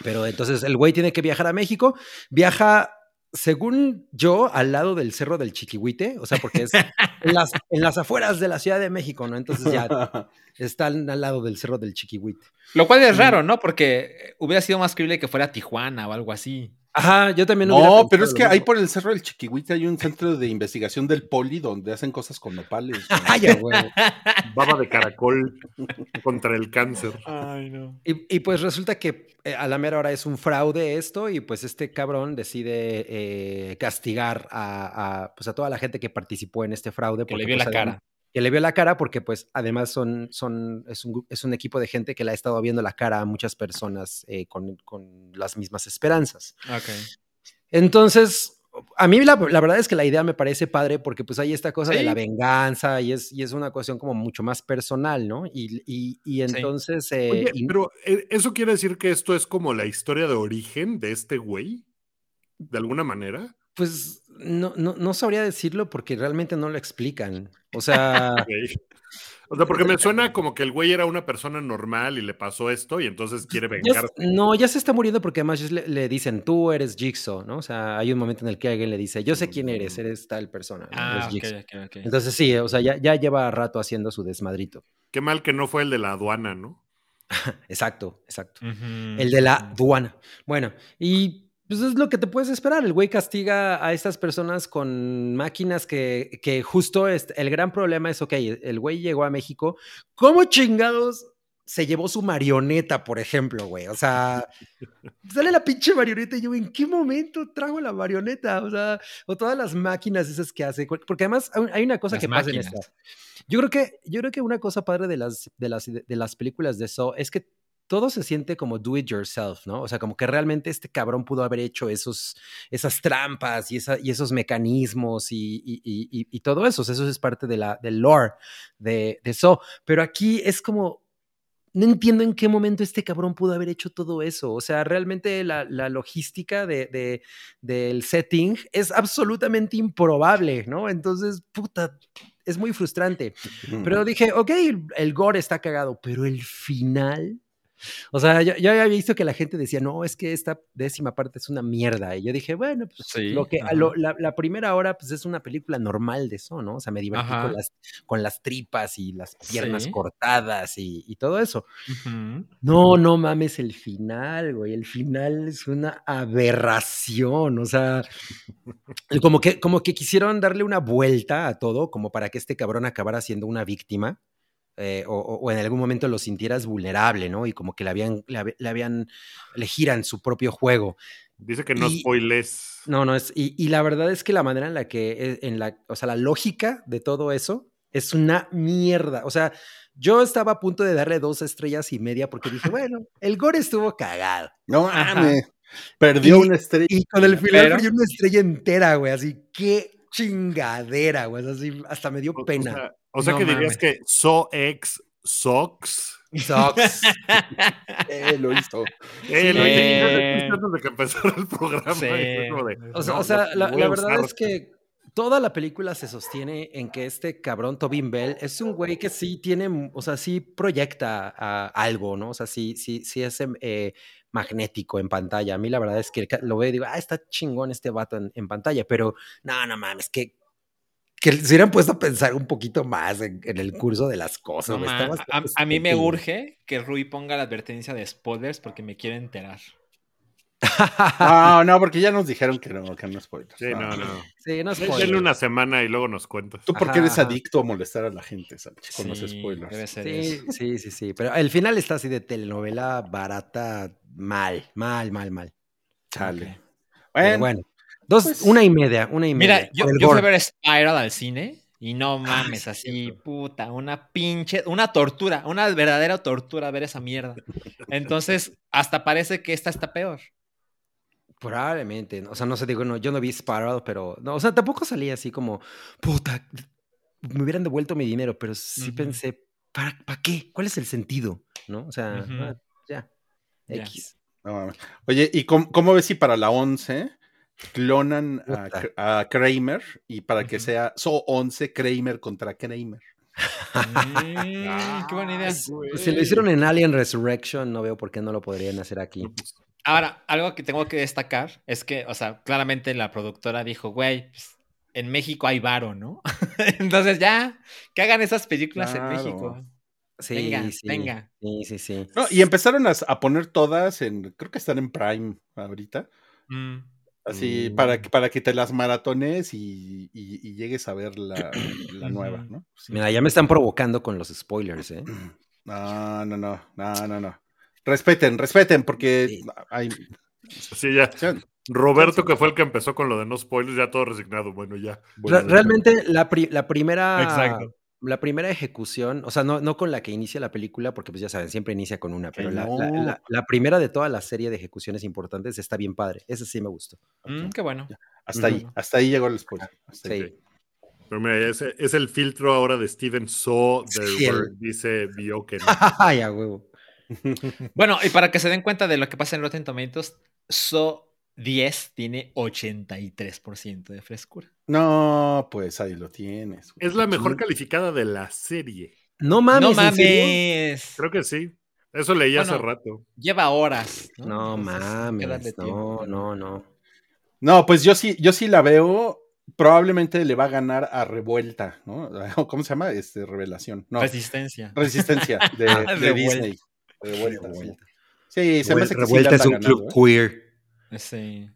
Speaker 3: Pero entonces el güey tiene que viajar a México. Viaja, según yo, al lado del cerro del Chiquihuite, o sea, porque es en las, en las afueras de la Ciudad de México, ¿no? Entonces ya están al lado del cerro del Chiquihuite.
Speaker 4: Lo cual es raro, ¿no? Porque hubiera sido más creíble que fuera Tijuana o algo así.
Speaker 3: Ajá, yo también
Speaker 5: No, pero es que ahí por el cerro del Chiquihuite hay un centro de investigación del poli donde hacen cosas con nopales.
Speaker 3: a huevo.
Speaker 1: Baba de caracol contra el cáncer.
Speaker 4: Ay, no.
Speaker 3: Y, y pues resulta que eh, a la mera hora es un fraude esto y pues este cabrón decide eh, castigar a, a, pues a toda la gente que participó en este fraude.
Speaker 4: Que le
Speaker 3: porque,
Speaker 4: vio
Speaker 3: pues,
Speaker 4: la cara.
Speaker 3: Que le vio la cara porque pues además son, son, es, un, es un equipo de gente que le ha estado viendo la cara a muchas personas eh, con, con las mismas esperanzas.
Speaker 4: Ok.
Speaker 3: Entonces, a mí la, la verdad es que la idea me parece padre porque pues hay esta cosa de la venganza y es, y es una cuestión como mucho más personal, ¿no? Y, y, y entonces... eh,
Speaker 1: Oye, pero eh, ¿eso quiere decir que esto es como la historia de origen de este güey? ¿De alguna manera?
Speaker 3: Pues no, no, no sabría decirlo porque realmente no lo explican. O sea.
Speaker 1: O sea, porque me suena como que el güey era una persona normal y le pasó esto y entonces quiere vengarse.
Speaker 3: no, ya se está muriendo porque además le, le dicen, tú eres Jigsaw, ¿no? O sea, hay un momento en el que alguien le dice, yo sé quién eres, eres tal persona. ¿no?
Speaker 4: Ah,
Speaker 3: Eres
Speaker 4: ok,
Speaker 3: Jigsaw".
Speaker 4: ok, ok.
Speaker 3: Entonces sí, o sea, ya, ya lleva rato haciendo su desmadrito.
Speaker 1: Qué mal que no fue el de la aduana, ¿no?
Speaker 3: Exacto, exacto. El de la aduana. Bueno, y pues es lo que te puedes esperar. El güey castiga a estas personas con máquinas que, que justo es- el gran problema es, ok, el güey llegó a México. ¿Cómo chingados se llevó su marioneta, por ejemplo, güey? O sea, sale la pinche marioneta y yo, ¿en qué momento trago la marioneta? O sea, o todas las máquinas esas que hace. Porque además hay- una cosa
Speaker 4: Las
Speaker 3: que pasa en
Speaker 4: máquinas.
Speaker 3: esta. Yo creo que, yo creo que una cosa padre de las, de las, de las películas de Saw es que todo se siente como do it yourself, ¿no? O sea, como que realmente este cabrón pudo haber hecho esos, esas trampas y, esa, y esos mecanismos y, y- y- todo eso. O sea, eso es parte de la, del lore de, de Saw. Pero aquí es como, no entiendo en qué momento este cabrón pudo haber hecho todo eso. O sea, realmente la, la logística de, de- del setting es absolutamente improbable, ¿no? Entonces, puta, es muy frustrante. Pero dije, ok, el gore está cagado, pero el final. O sea, yo, yo había visto que la gente decía, no, es que esta décima parte es una mierda. Y yo dije, bueno, pues
Speaker 4: Sí,
Speaker 3: lo que, lo- la, la primera hora, pues es una película normal de eso, ¿no? O sea, me divertí con las, con las tripas y las piernas
Speaker 4: Sí.
Speaker 3: cortadas y, y todo eso. No, no mames el final, güey. El final es una aberración. O sea, como que, como que quisieron darle una vuelta a todo, como para que este cabrón acabara siendo una víctima. Eh, o, en algún momento lo sintieras vulnerable, ¿no? Y como que le habían, le, le habían, le giran su propio juego.
Speaker 1: Dice que no
Speaker 3: Y-
Speaker 1: spoiles.
Speaker 3: No, no es. Y, y la verdad es que la manera en la que, eh, en la, o sea, la lógica de todo eso es una mierda. O sea, yo estaba a punto de darle dos estrellas y media porque dije, bueno, el gore estuvo cagado.
Speaker 5: No mames. Perdió
Speaker 3: Y-
Speaker 5: una estrella.
Speaker 3: Y con el final
Speaker 4: Pero-
Speaker 3: perdió una estrella entera, güey. Así, qué chingadera, güey. Así, hasta me dio
Speaker 1: O-
Speaker 3: pena.
Speaker 1: O sea, o sea
Speaker 4: No
Speaker 1: que dirías
Speaker 4: mames.
Speaker 1: que So X Sox.
Speaker 3: Sucks.
Speaker 5: Eh, lo hizo.
Speaker 1: Eh, lo dije antes de que empezara el programa.
Speaker 4: Sí.
Speaker 1: de,
Speaker 3: O sea,
Speaker 1: no,
Speaker 3: o sea, la, verdad es que toda la película se sostiene en que este cabrón Tobin Bell es un güey que sí tiene, o sea, sí proyecta a algo, ¿no? O sea, sí, sí, sí es eh, magnético en pantalla. A mí la verdad es que lo veo y digo, ah, está chingón este vato en, en pantalla, pero no, no mames, que, que se hubieran puesto a pensar un poquito más en, en el curso de las cosas.
Speaker 4: No, a, mí me urge que Rui ponga la advertencia de spoilers porque me quiere enterar.
Speaker 5: No, no, porque ya nos dijeron que no, que no spoilers.
Speaker 1: Sí, no, no.
Speaker 3: sí, no
Speaker 1: Denle
Speaker 3: spoilers.
Speaker 1: una semana y luego nos cuentas.
Speaker 5: Tú porque
Speaker 3: Ajá,
Speaker 5: eres adicto a molestar a la gente, Sánchez, con los spoilers.
Speaker 4: Debe ser
Speaker 3: Sí,
Speaker 4: eso.
Speaker 3: sí, sí, sí. Pero el final está así de telenovela barata, mal, mal, mal, mal.
Speaker 5: Chale. Bueno,
Speaker 3: dos,
Speaker 5: pues-
Speaker 3: una y media, una y media.
Speaker 4: Mira, yo, yo fui a ver Spiral al cine y no mames,
Speaker 3: sí,
Speaker 4: así,
Speaker 3: cierto.
Speaker 4: puta, una pinche, una tortura, una verdadera tortura ver esa mierda. Entonces, hasta parece que esta está peor.
Speaker 3: Probablemente, o sea, no sé, digo, no, yo no vi Spiral, pero, no, o sea, tampoco salí así como, puta, me hubieran devuelto mi dinero, pero sí pensé, ¿para, ¿para qué? ¿Cuál es el sentido? ¿No? O sea, ah, ya. X.
Speaker 5: no mames. Oye, ¿y cómo, cómo ves si para la 11 clonan a, Kramer y para que sea So 11 Kramer contra Kramer?
Speaker 4: Mm, qué buena idea.
Speaker 3: Si lo hicieron en Alien Resurrection, no veo por qué no lo podrían hacer aquí.
Speaker 4: Ahora, algo que tengo que destacar es que, o sea, claramente la productora dijo, güey, pues, en México hay varo, ¿no? Entonces ya, que hagan esas películas
Speaker 5: Claro.
Speaker 4: en México.
Speaker 3: Sí,
Speaker 4: Venga,
Speaker 3: sí.
Speaker 4: venga.
Speaker 3: Sí, sí, sí.
Speaker 5: No, y empezaron a, a poner todas en, creo que están en Prime ahorita.
Speaker 4: Mm.
Speaker 5: Así,
Speaker 3: Mm.
Speaker 5: para, que- para que te las maratones y, y- y llegues a ver la, la nueva. ¿no? Sí.
Speaker 3: Mira, ya me están provocando con los spoilers, ¿eh?
Speaker 5: No, no, no, no, no, no. Respeten, respeten, porque
Speaker 3: Sí.
Speaker 5: hay...
Speaker 1: Sí, ya. Roberto, que fue el que empezó con lo de no spoilers, ya todo resignado. Bueno, ya.
Speaker 3: Re- realmente la, pri- la primera
Speaker 4: Exacto.
Speaker 3: La primera ejecución, o sea, no, no con la que inicia la película, porque pues ya saben, siempre inicia con una,
Speaker 5: Que
Speaker 3: pero la, la-
Speaker 5: no.
Speaker 3: la- la primera de toda la serie de ejecuciones importantes está bien padre. Esa sí me gustó.
Speaker 4: Mm, qué bueno.
Speaker 5: Hasta ahí, hasta ahí llegó el spoiler. Hasta ahí.
Speaker 3: Sí.
Speaker 1: Pero mira, ese es el filtro ahora de Steven Soderbergh,
Speaker 3: Sí, el-
Speaker 1: dice Bioken.
Speaker 3: Ay, a huevo.
Speaker 4: Bueno, y para que se den cuenta de lo que pasa en Rotten Tomatoes, So 10 tiene 83% de frescura.
Speaker 5: No, pues ahí lo tienes.
Speaker 1: Es la mejor calificada de la serie.
Speaker 3: No mames,
Speaker 4: no mames.
Speaker 1: Creo que sí. Eso leí hace rato.
Speaker 4: Lleva horas. No,
Speaker 3: mames, no, no, no.
Speaker 5: No, pues yo sí, yo sí la veo. Probablemente le va a ganar a Revuelta, ¿no? ¿Cómo se llama? Este, Revelación. No,
Speaker 4: Resistencia.
Speaker 5: Resistencia de, de
Speaker 4: Revuelta.
Speaker 5: Disney. Revuelta, sí. Sí, se me hace que sí
Speaker 3: Revuelta es un club
Speaker 5: ¿eh?
Speaker 3: queer.
Speaker 4: Sí.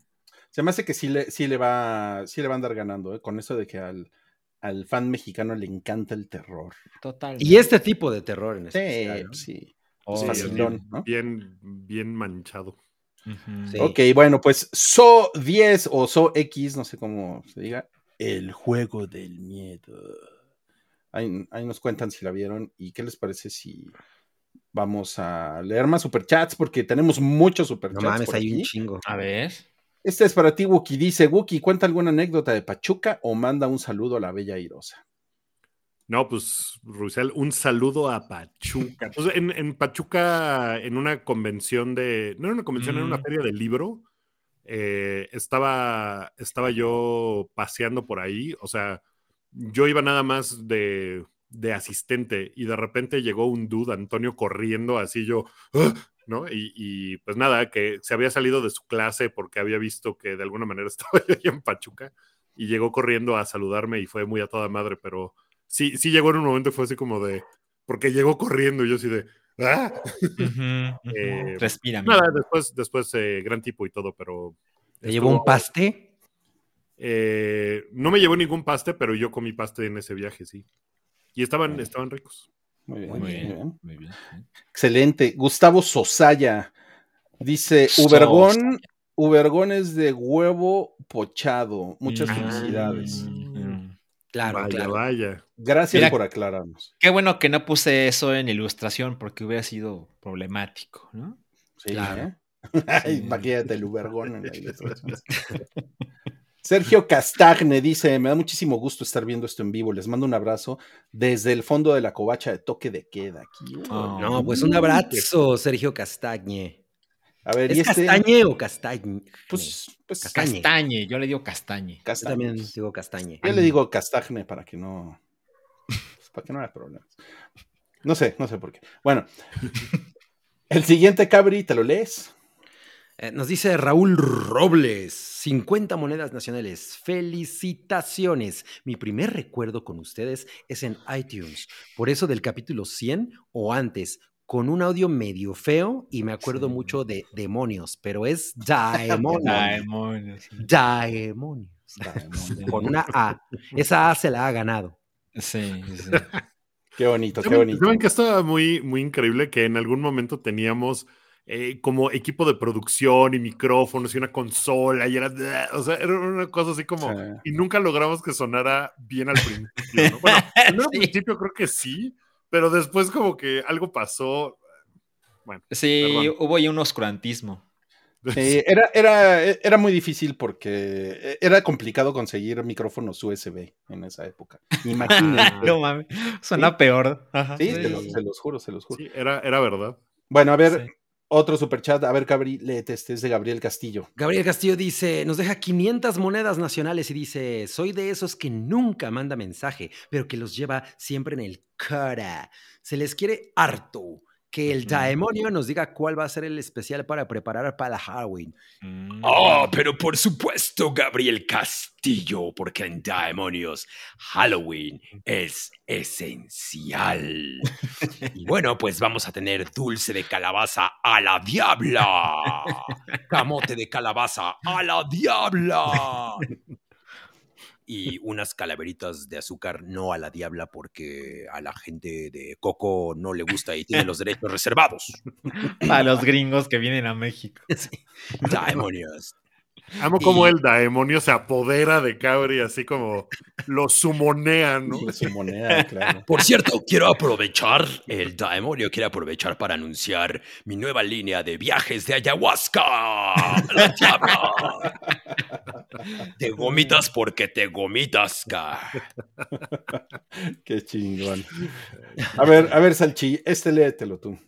Speaker 5: Se me hace que sí le, sí le va, sí le va a andar ganando, ¿eh? Con eso de que al, al fan mexicano le encanta el terror.
Speaker 4: Total.
Speaker 3: Y este tipo de terror en
Speaker 5: Sí,
Speaker 3: especial. ¿no?
Speaker 5: sí.
Speaker 4: Oh,
Speaker 1: Sí,
Speaker 5: facilón,
Speaker 1: bien,
Speaker 5: ¿no?
Speaker 1: bien, bien manchado.
Speaker 3: Sí.
Speaker 5: Ok, bueno, pues So 10 o So X, no sé cómo se diga, el juego del miedo. Ahí, ahí nos cuentan si la vieron y qué les parece si vamos a leer más superchats porque tenemos muchos
Speaker 3: No
Speaker 5: superchats.
Speaker 3: mames,
Speaker 5: por
Speaker 3: hay un chingo.
Speaker 4: A ver.
Speaker 5: Este es para ti, Wookie. Dice, Wookie, ¿cuenta alguna anécdota de Pachuca o manda un saludo a la bella Irosa?
Speaker 1: No, pues, Ruisel, un saludo a Pachuca. Entonces, en, en Pachuca, en una convención de. No era una convención, era una
Speaker 4: Mm.
Speaker 1: feria del libro. eh, estaba, estaba yo paseando por ahí. O sea, yo iba nada más de, de asistente y de repente llegó un dude, Antonio, corriendo así yo. "Ah", ¿No? Y, y, pues nada, que se había salido de su clase porque había visto que de alguna manera estaba yo ahí en Pachuca y llegó corriendo a saludarme y fue muy a toda madre, pero sí, sí llegó en un momento fue así como de, porque llegó corriendo y yo así de, ¡ah! Eh,
Speaker 4: Respira. amigo.
Speaker 1: Nada, después, después eh, gran tipo y todo, pero...
Speaker 3: ¿Te llevó un paste?
Speaker 1: eh, no me llevó ningún paste, pero yo comí paste en ese viaje, sí. Y estaban, estaban ricos.
Speaker 5: Muy bien,
Speaker 4: Muy
Speaker 5: muy
Speaker 4: bien. Muy bien.
Speaker 5: Excelente. Gustavo Sosaya dice, Ubergón, Ubergón es de huevo pochado. Muchas
Speaker 4: Mm.
Speaker 5: felicidades.
Speaker 4: Mm.
Speaker 3: Claro,
Speaker 1: vaya,
Speaker 3: claro.
Speaker 1: vaya.
Speaker 5: Gracias
Speaker 4: Mira-
Speaker 5: por aclararnos.
Speaker 4: Qué bueno que no puse eso en ilustración porque hubiera sido problemático, ¿no?
Speaker 5: Sí,
Speaker 3: Claro.
Speaker 5: ¿eh? Ay, Imagínate el Ubergón en la ilustración. Sergio Castagne dice: Me da muchísimo gusto estar viendo esto en vivo. Les mando un abrazo desde el fondo de la covacha de toque de queda aquí.
Speaker 4: Oh.
Speaker 3: No, pues un abrazo, Sergio Castañe.
Speaker 5: A ver,
Speaker 3: ¿Es
Speaker 5: y este.
Speaker 3: Castañe o Castañe?
Speaker 5: Pues, pues
Speaker 3: Castañe.
Speaker 4: Castañe, yo le digo castañe.
Speaker 3: Yo
Speaker 5: Castagne.
Speaker 3: también digo Castañe.
Speaker 5: Yo le digo Castagne para que no. pues, para que no haya problemas. No sé, no sé por qué. Bueno, el siguiente Cabri, ¿te lo lees?
Speaker 3: Eh, nos dice Raúl Robles, 50 monedas nacionales. Felicitaciones. Mi primer recuerdo con ustedes es en iTunes. Por eso del capítulo 100 o antes, con un audio medio feo y me acuerdo
Speaker 4: Sí.
Speaker 3: mucho de demonios, pero es Daemonios.
Speaker 4: Demonios.
Speaker 3: Daemonios. Con una A. Esa A se la ha ganado.
Speaker 4: Sí, sí.
Speaker 5: Qué bonito, qué
Speaker 1: ¿Saben,
Speaker 5: bonito.
Speaker 1: saben que estaba muy, muy increíble que en algún momento teníamos eh, como equipo de producción y micrófonos y una consola y era, o sea, era una cosa así como,
Speaker 5: Sí.
Speaker 1: y nunca logramos que sonara bien al principio. ¿no? Bueno, al
Speaker 4: Sí.
Speaker 1: principio creo que sí, pero después como que algo pasó.
Speaker 4: Sí,
Speaker 1: Perdón.
Speaker 4: hubo ahí un oscurantismo.
Speaker 5: Eh, era, era, era muy difícil porque era complicado conseguir micrófonos USB en esa época. Imagínate.
Speaker 4: No mames, suena peor. Ajá.
Speaker 5: Sí, se los, se los juro, se los juro.
Speaker 1: Sí, era, era verdad.
Speaker 5: Bueno, a ver,
Speaker 4: Sí.
Speaker 5: Otro superchat. A ver, Cabri, léete este, es de Gabriel Castillo.
Speaker 3: Gabriel Castillo dice, nos deja 500 monedas nacionales y dice, soy de esos que nunca manda mensaje, pero que los lleva siempre en el cara. Se les quiere harto. Que el demonio nos diga cuál va a ser el especial para preparar para Halloween.
Speaker 4: Mm.
Speaker 6: Oh, pero por supuesto, Gabriel Castillo, porque en Demonios Halloween es esencial. Y bueno, pues vamos a tener dulce de calabaza a la diabla. Camote de calabaza a la diabla. Y unas calaveritas de azúcar no a la diabla porque a la gente de Coco no le gusta y tiene los derechos reservados.
Speaker 4: Para los gringos que vienen a México.
Speaker 6: Demonios.
Speaker 1: Amo como el demonio se apodera de Cabri, así como lo sumonea, ¿no?
Speaker 5: De su moneda, claro.
Speaker 6: Por cierto, quiero aprovechar, el demonio quiere aprovechar para anunciar mi nueva línea de viajes de ayahuasca. ¡La diabla! Te gomitas porque te gomitas, ca.
Speaker 5: Qué chingón. A ver, a ver, Salchi, este léetelo tú.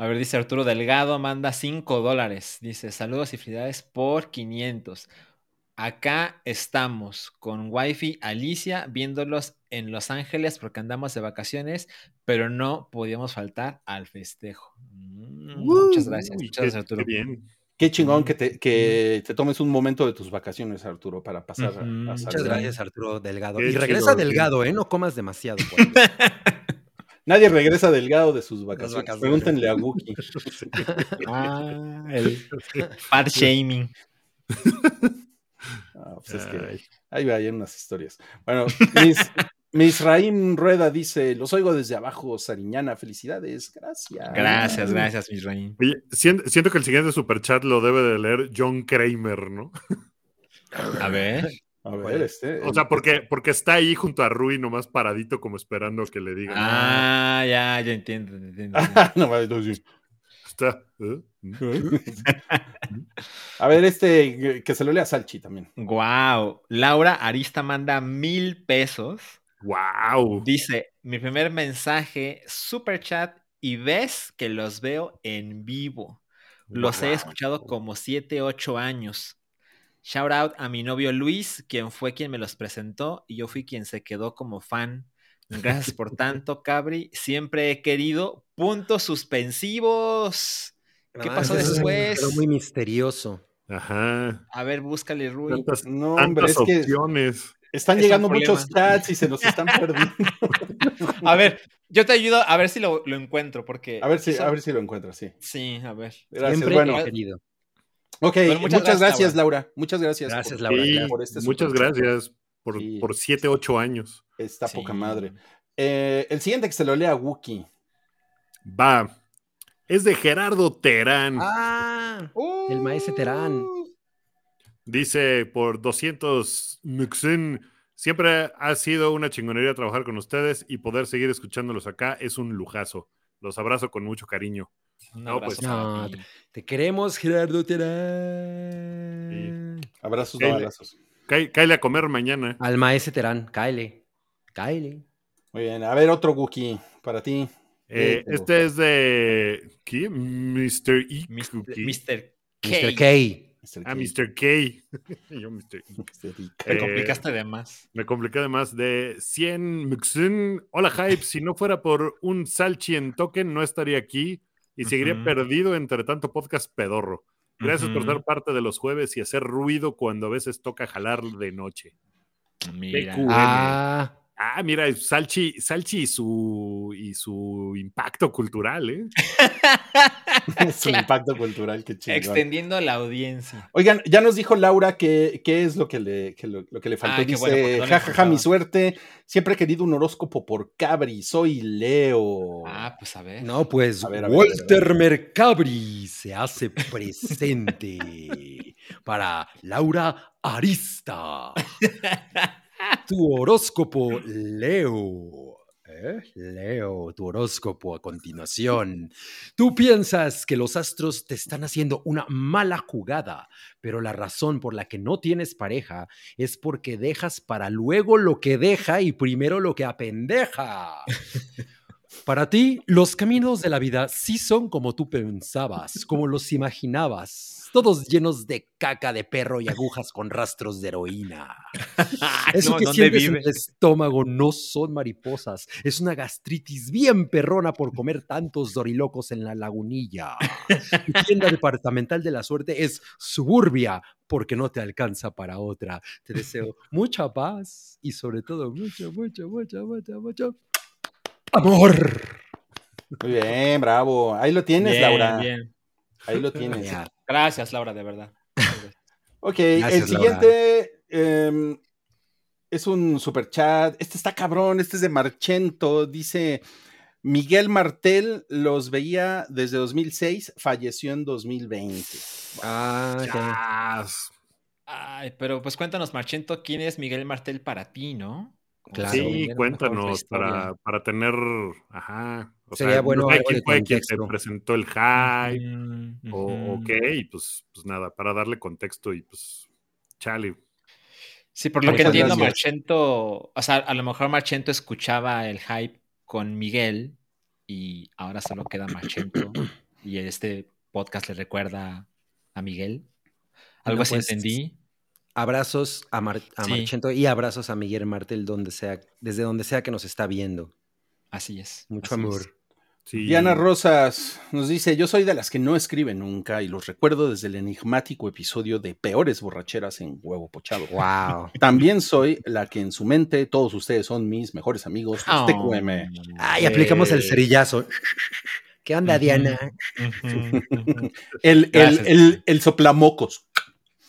Speaker 4: A ver, dice Arturo Delgado, manda 5 dólares. Dice, saludos y felicidades por 500. Acá estamos con Wifi Alicia viéndolos en Los Ángeles porque andamos de vacaciones, pero no podíamos faltar al festejo. Mm, muchas gracias,
Speaker 1: Uy,
Speaker 4: muchas
Speaker 1: qué-
Speaker 4: gracias Arturo.
Speaker 1: qué bien.
Speaker 5: Qué chingón que te, que te tomes un momento de tus vacaciones, Arturo, para pasar a, a
Speaker 4: muchas
Speaker 3: gracias, Arturo Delgado.
Speaker 1: Qué
Speaker 3: y regresa. Delgado, ¿eh? No comas demasiado. por.
Speaker 5: Nadie regresa delgado de sus vacaciones.
Speaker 3: vacaciones.
Speaker 5: Pregúntenle a Wookie.
Speaker 4: Ah, el fat shaming.
Speaker 5: Ah, pues es que ahí va, hay unas historias. Bueno, Miss, Misraim Rueda dice: Los oigo desde abajo, Sariñana. Felicidades, gracias.
Speaker 4: Gracias, gracias, Misraim.
Speaker 1: Oye, sien- siento que el siguiente superchat lo debe de leer John Kramer, ¿no?
Speaker 4: A ver.
Speaker 5: A ver, este.
Speaker 1: O sea, porque, porque está ahí junto a Rui nomás paradito como esperando que le digan.
Speaker 4: Ah, ya, ya entiendo. entiendo.
Speaker 5: no.
Speaker 1: Está, ¿eh?
Speaker 5: A ver, este que se lo lea Salchi también.
Speaker 4: Wow. Laura Arista manda mil pesos.
Speaker 1: ¡Wow!
Speaker 4: Dice, mi primer mensaje, super chat, y ves que los veo en vivo. Los he escuchado como 7, 8 años. Shout out a mi novio Luis, quien fue quien me los presentó y yo fui quien se quedó como fan. Gracias por tanto, Cabri. Siempre he querido puntos suspensivos. ¿Qué pasó después?
Speaker 3: Pero muy misterioso.
Speaker 1: Ajá.
Speaker 4: A ver, búscale, Rui.
Speaker 1: Tantas,
Speaker 5: No, hombre,
Speaker 1: tantas
Speaker 5: es que
Speaker 1: opciones.
Speaker 5: están
Speaker 4: Es
Speaker 5: llegando muchos chats y se nos están perdiendo.
Speaker 4: A ver, yo te ayudo a ver si lo, lo encuentro, porque...
Speaker 5: A ver si,
Speaker 4: eso-
Speaker 5: a ver si lo encuentras, sí.
Speaker 4: Sí, a ver.
Speaker 5: Gracias.
Speaker 3: Siempre
Speaker 5: bueno,
Speaker 3: he querido.
Speaker 5: Ok,
Speaker 4: Bueno,
Speaker 5: muchas,
Speaker 4: muchas
Speaker 5: gracias,
Speaker 4: gracias,
Speaker 5: Laura. Muchas gracias.
Speaker 3: Gracias,
Speaker 5: por-
Speaker 3: Laura.
Speaker 1: Sí,
Speaker 5: por este
Speaker 1: muchas gracias por,
Speaker 5: Sí.
Speaker 1: por 7, 8 años.
Speaker 5: Está
Speaker 4: Sí.
Speaker 5: poca madre. Eh, el siguiente que se lo lea Wookie.
Speaker 1: Va. Es de Gerardo Terán.
Speaker 3: Ah, el maestro Terán.
Speaker 1: Dice por 200 Muxin. Siempre ha sido una chingonería trabajar con ustedes y poder seguir escuchándolos acá es un lujazo. Los abrazo con mucho cariño.
Speaker 4: Un
Speaker 1: No, pues,
Speaker 3: no. Te queremos, Gerardo Terán.
Speaker 5: Abrazos,
Speaker 1: Él-
Speaker 5: no abrazos.
Speaker 1: Cáele a comer mañana.
Speaker 3: Al maestro Terán, cáele. Cáele.
Speaker 5: Muy bien, a ver otro Wookie para ti.
Speaker 1: Eh, este es de. ¿Qué? Mr. E.
Speaker 4: Mr. K.
Speaker 3: Mr. K.
Speaker 5: Mr. K.
Speaker 1: Mr. K. Yo, Mr.
Speaker 5: Mr. K.
Speaker 4: Te
Speaker 1: Eh,
Speaker 4: complicaste de más.
Speaker 1: Me compliqué además de 100 Muxin. Hola, Hype. Si no fuera por un Salchi en token, no estaría aquí y seguiría perdido entre tanto podcast pedorro. Gracias por ser parte de los jueves y hacer ruido cuando a veces toca jalar de noche.
Speaker 4: Mira.
Speaker 3: Ah,
Speaker 1: Ah, mira, Salchi, Salchi y su, y su impacto cultural, ¿eh?
Speaker 5: Su impacto cultural, qué chingón.
Speaker 4: Extendiendo la audiencia.
Speaker 5: Oigan, ya nos dijo Laura que qué es lo que le, que lo, lo que le faltó.
Speaker 4: Ah, qué
Speaker 5: Dice,
Speaker 4: bueno, porque no le
Speaker 5: jajaja,
Speaker 4: importaba".
Speaker 5: mi suerte. Siempre he querido un horóscopo por Cabri. Soy Leo.
Speaker 4: Ah, pues a ver.
Speaker 3: no, pues
Speaker 5: A ver, a ver, a
Speaker 3: Walter
Speaker 5: ver,
Speaker 3: Mercabri se hace presente para Laura Arista. Tu horóscopo, Leo. ¿Eh? Leo, tu horóscopo a continuación. Tú piensas que los astros te están haciendo una mala jugada, pero la razón por la que no tienes pareja es porque dejas para luego lo que deja y primero lo que apendeja. Para ti, los caminos de la vida sí son como tú pensabas, como los imaginabas. Todos llenos de caca de perro y agujas con rastros de heroína. Eso
Speaker 4: No,
Speaker 3: que
Speaker 4: ¿dónde
Speaker 3: sientes en
Speaker 4: vive?
Speaker 3: el estómago no son mariposas, es una gastritis bien perrona por comer tantos dorilocos en la lagunilla. Tu tienda departamental de la suerte es Suburbia, porque no te alcanza para otra. Te deseo mucha paz y sobre todo mucho, mucho, mucho, mucho, mucho amor.
Speaker 5: Muy bien, bravo. Ahí lo tienes,
Speaker 4: Bien,
Speaker 5: Laura.
Speaker 4: bien.
Speaker 5: Ahí lo tienes.
Speaker 3: Ya.
Speaker 4: Gracias, Laura, de verdad.
Speaker 5: Ok, el siguiente em, es un super chat. Este está cabrón, este es de Marchento. Dice Miguel Martel los veía desde 2006, falleció en 2020.
Speaker 3: Ah.
Speaker 4: Ay, pero pues cuéntanos, Marchento, ¿quién es Miguel Martel para ti, no?
Speaker 3: Claro.
Speaker 1: Sí, cuéntanos para, para tener. Ajá. O
Speaker 3: Sería
Speaker 1: sea,
Speaker 3: bueno
Speaker 1: no sé quién fue quien te
Speaker 3: contexto.
Speaker 1: presentó el hype
Speaker 4: Mm,
Speaker 1: o, qué, y pues, pues nada, para darle contexto y pues. Chale.
Speaker 4: Sí, por lo que entiendo,
Speaker 5: gracias.
Speaker 4: Marchento, o sea, a lo mejor Marchento escuchaba el hype con Miguel y ahora solo queda Marchento y este podcast le recuerda a Miguel. Algo
Speaker 3: Bueno,
Speaker 4: así
Speaker 3: pues,
Speaker 4: entendí.
Speaker 3: Abrazos a, Mar- a
Speaker 4: Sí.
Speaker 3: Marchento y abrazos a Miguel Martel donde sea, desde donde sea que nos está viendo.
Speaker 4: Así es.
Speaker 3: Mucho
Speaker 4: así
Speaker 3: amor.
Speaker 4: es.
Speaker 1: Sí.
Speaker 5: Diana Rosas nos dice, yo soy de las que no escriben nunca y los recuerdo desde el enigmático episodio de Peores borracheras en huevo pochado.
Speaker 3: Wow.
Speaker 5: También soy la que en su mente todos ustedes son mis mejores amigos,
Speaker 4: Oh.
Speaker 5: TQM.
Speaker 3: Ay, aplicamos el cerillazo. ¿Qué onda. Diana?
Speaker 5: El, el, el, el soplamocos.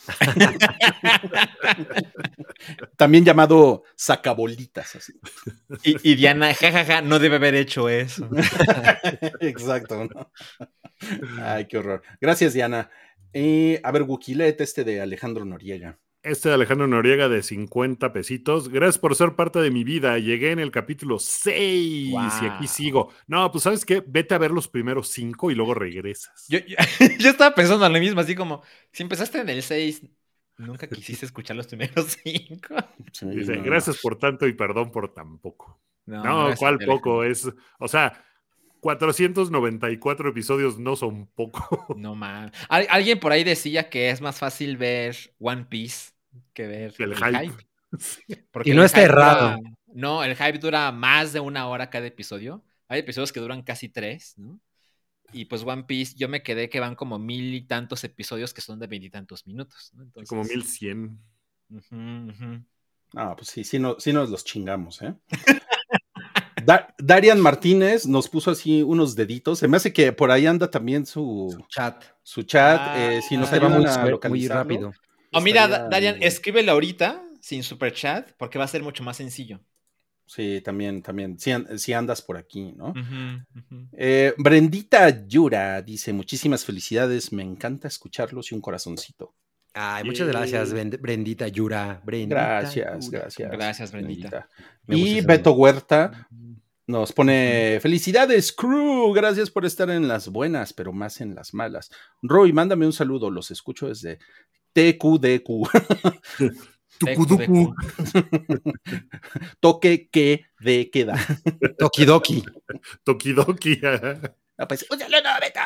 Speaker 5: También llamado sacabolitas. Así.
Speaker 4: Y, y Diana, jajaja, no debe haber hecho eso.
Speaker 5: Exacto. ¿no? Ay, qué horror. Gracias, Diana. Eh, a ver, Wikilet, este de Alejandro Noriega.
Speaker 1: Este de Alejandro Noriega de 50 pesitos. Gracias por ser parte de mi vida. Llegué en el capítulo 6 y aquí sigo. No, pues sabes qué, vete a ver los primeros 5 y luego regresas.
Speaker 4: Yo, yo- yo estaba pensando en lo mismo, así como, si empezaste en el 6, nunca quisiste escuchar los primeros 5.
Speaker 5: Sí,
Speaker 1: Dice,
Speaker 5: no,
Speaker 1: gracias por tanto y perdón por tan poco. No,
Speaker 4: gracias,
Speaker 1: ¿cuál poco? Es, o sea, 494 episodios no son poco.
Speaker 4: No mames. Al- alguien por ahí decía que es más fácil ver One Piece que ver
Speaker 1: El
Speaker 4: el,
Speaker 1: hype.
Speaker 4: hype. Porque
Speaker 3: Y no está
Speaker 4: dura-
Speaker 3: errado.
Speaker 4: no, el hype dura más de una hora cada episodio. Hay episodios que duran casi tres, ¿no? Y pues One Piece, yo me quedé que van como mil y tantos episodios que son de veintitantos minutos, ¿no? Entonces,
Speaker 1: Como 1100.
Speaker 4: ujú, ujú.
Speaker 5: Ah, pues sí, sí, no, sí nos los chingamos, ¿eh? Da- Darian Martínez nos puso así unos deditos. Se me hace que por ahí anda también su,
Speaker 3: Chat.
Speaker 5: su chat.
Speaker 4: Ah,
Speaker 5: eh, si nos ayudan
Speaker 3: muy,
Speaker 5: a
Speaker 3: suer- muy
Speaker 5: localizarlo,
Speaker 3: rápido.
Speaker 4: O mira, Darian, escríbele ahorita sin super chat porque va a ser mucho más sencillo.
Speaker 5: Sí, también, también. Si, an- si andas por aquí, ¿no? Eh, Brendita Yura dice: Muchísimas felicidades. Me encanta escucharlos y un corazoncito.
Speaker 3: Ay, muchas gracias, Brend- Brendita Yura. Brendita
Speaker 5: Gracias, gracias.
Speaker 4: Gracias, Brendita.
Speaker 3: Gusta
Speaker 5: Y Beto Huerta nos pone felicidades, crew. Gracias por estar en las buenas, pero más en las malas. Roy, mándame un saludo. Los escucho desde TQDQ.
Speaker 1: Tucuducu.
Speaker 5: Toque que de queda.
Speaker 3: Tokidoki.
Speaker 1: Tokidoki.
Speaker 5: Ah, pues, un saludo, Beto.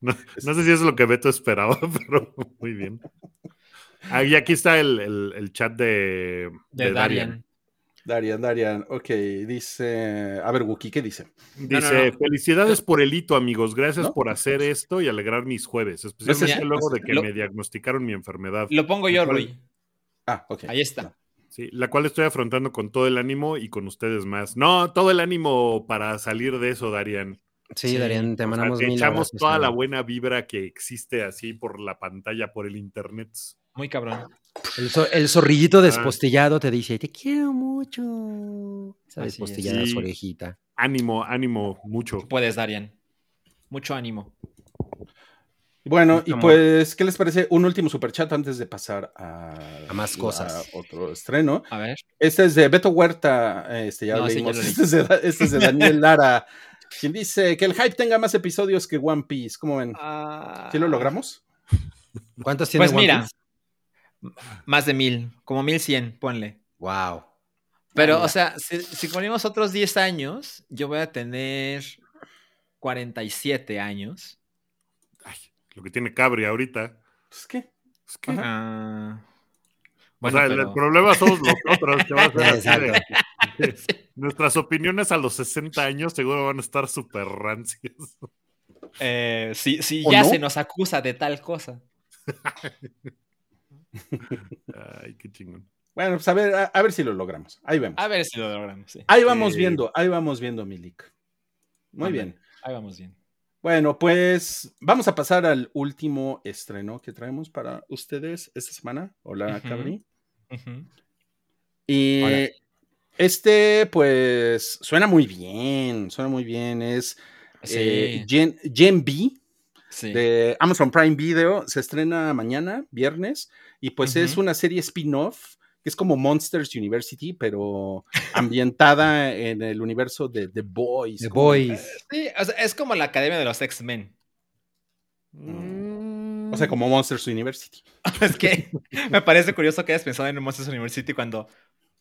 Speaker 1: No, no sé si es lo que Beto esperaba, pero muy bien. Ah, y aquí está el, el- el chat de,
Speaker 4: De,
Speaker 1: de
Speaker 4: Darian.
Speaker 5: Darian, Darian. Ok, dice. A ver, Wookie, ¿qué dice?
Speaker 1: Dice,
Speaker 4: No, no, no.
Speaker 1: felicidades por el hito, amigos. Gracias
Speaker 5: ¿No?
Speaker 1: por hacer esto y alegrar mis jueves, especialmente luego de que
Speaker 4: Lo-
Speaker 1: me diagnosticaron mi enfermedad.
Speaker 4: Lo pongo yo,
Speaker 1: ¿Cuál?
Speaker 4: Rui.
Speaker 5: Ah, ok.
Speaker 4: Ahí está.
Speaker 1: Sí, la cual estoy afrontando con todo el ánimo y con ustedes más. No, todo el ánimo para salir de eso, Darían.
Speaker 3: Sí,
Speaker 4: Sí,
Speaker 3: Darían, te
Speaker 1: O sea,
Speaker 3: mandamos
Speaker 1: te
Speaker 3: mil
Speaker 1: echamos toda la buena vibra que existe así por la pantalla, por el internet.
Speaker 4: Muy cabrón.
Speaker 3: El, zo- el zorrillito despostillado te dice, te quiero mucho. Esa
Speaker 4: es.
Speaker 3: despostillada
Speaker 1: Sí.
Speaker 3: su orejita.
Speaker 1: Ánimo, ánimo, mucho.
Speaker 4: Puedes, Darian. Mucho ánimo.
Speaker 5: Bueno, y pues, ¿qué les parece? Un último superchat antes de pasar a,
Speaker 3: A más cosas.
Speaker 5: a otro estreno.
Speaker 4: A ver.
Speaker 5: Este es de Beto Huerta, este ya
Speaker 4: No,
Speaker 5: leímos.
Speaker 4: ya lo leí.
Speaker 5: este, es de, Da- este es de Daniel Lara, quien dice que el hype tenga más episodios que One Piece. ¿Cómo ven? ¿Sí lo logramos?
Speaker 3: ¿Cuántos tiene
Speaker 4: Pues
Speaker 3: One
Speaker 4: mira,
Speaker 3: Piece?
Speaker 4: Más de mil, como mil cien, ponle.
Speaker 3: Wow.
Speaker 4: Pero, o sea, si, si ponemos otros 10 años, yo voy a tener 47 años.
Speaker 1: lo que tiene Cabri ahorita.
Speaker 5: Pues qué.
Speaker 1: Es que,
Speaker 4: Ah,
Speaker 1: o sea, el- el,
Speaker 4: pero-
Speaker 1: problema somos nosotros. que va a ser así
Speaker 3: Exacto.
Speaker 1: de- Nuestras opiniones a los 60 años seguro van a estar súper rancias.
Speaker 4: eh, si si
Speaker 5: ¿O
Speaker 4: ya
Speaker 5: no?
Speaker 4: se nos acusa de tal cosa.
Speaker 1: Ay, qué chingón.
Speaker 5: Bueno, pues a ver, a, a ver si lo logramos. Ahí vemos.
Speaker 4: A ver si lo logramos, sí.
Speaker 5: Ahí vamos
Speaker 1: Sí.
Speaker 5: viendo, ahí vamos viendo, Milik. Muy bien.
Speaker 4: Ahí vamos bien.
Speaker 5: Bueno, pues vamos a pasar al último estreno que traemos para ustedes esta semana. Hola,
Speaker 4: Ujú.
Speaker 5: Cabri. Y
Speaker 3: Hola.
Speaker 5: este, pues, suena muy bien, suena muy bien. Es eh, Gen, Gen B
Speaker 4: sí.
Speaker 5: de Amazon Prime Video. Se estrena mañana, viernes, y pues es una serie spin-off que es como Monsters University, pero ambientada en el universo de The Boys.
Speaker 3: The
Speaker 5: ¿Cómo
Speaker 3: Boys.
Speaker 4: Sí, o sea, es como la Academia de los X-Men.
Speaker 5: O sea, como Monsters University.
Speaker 4: Es que me parece curioso que hayas pensado en Monsters University cuando,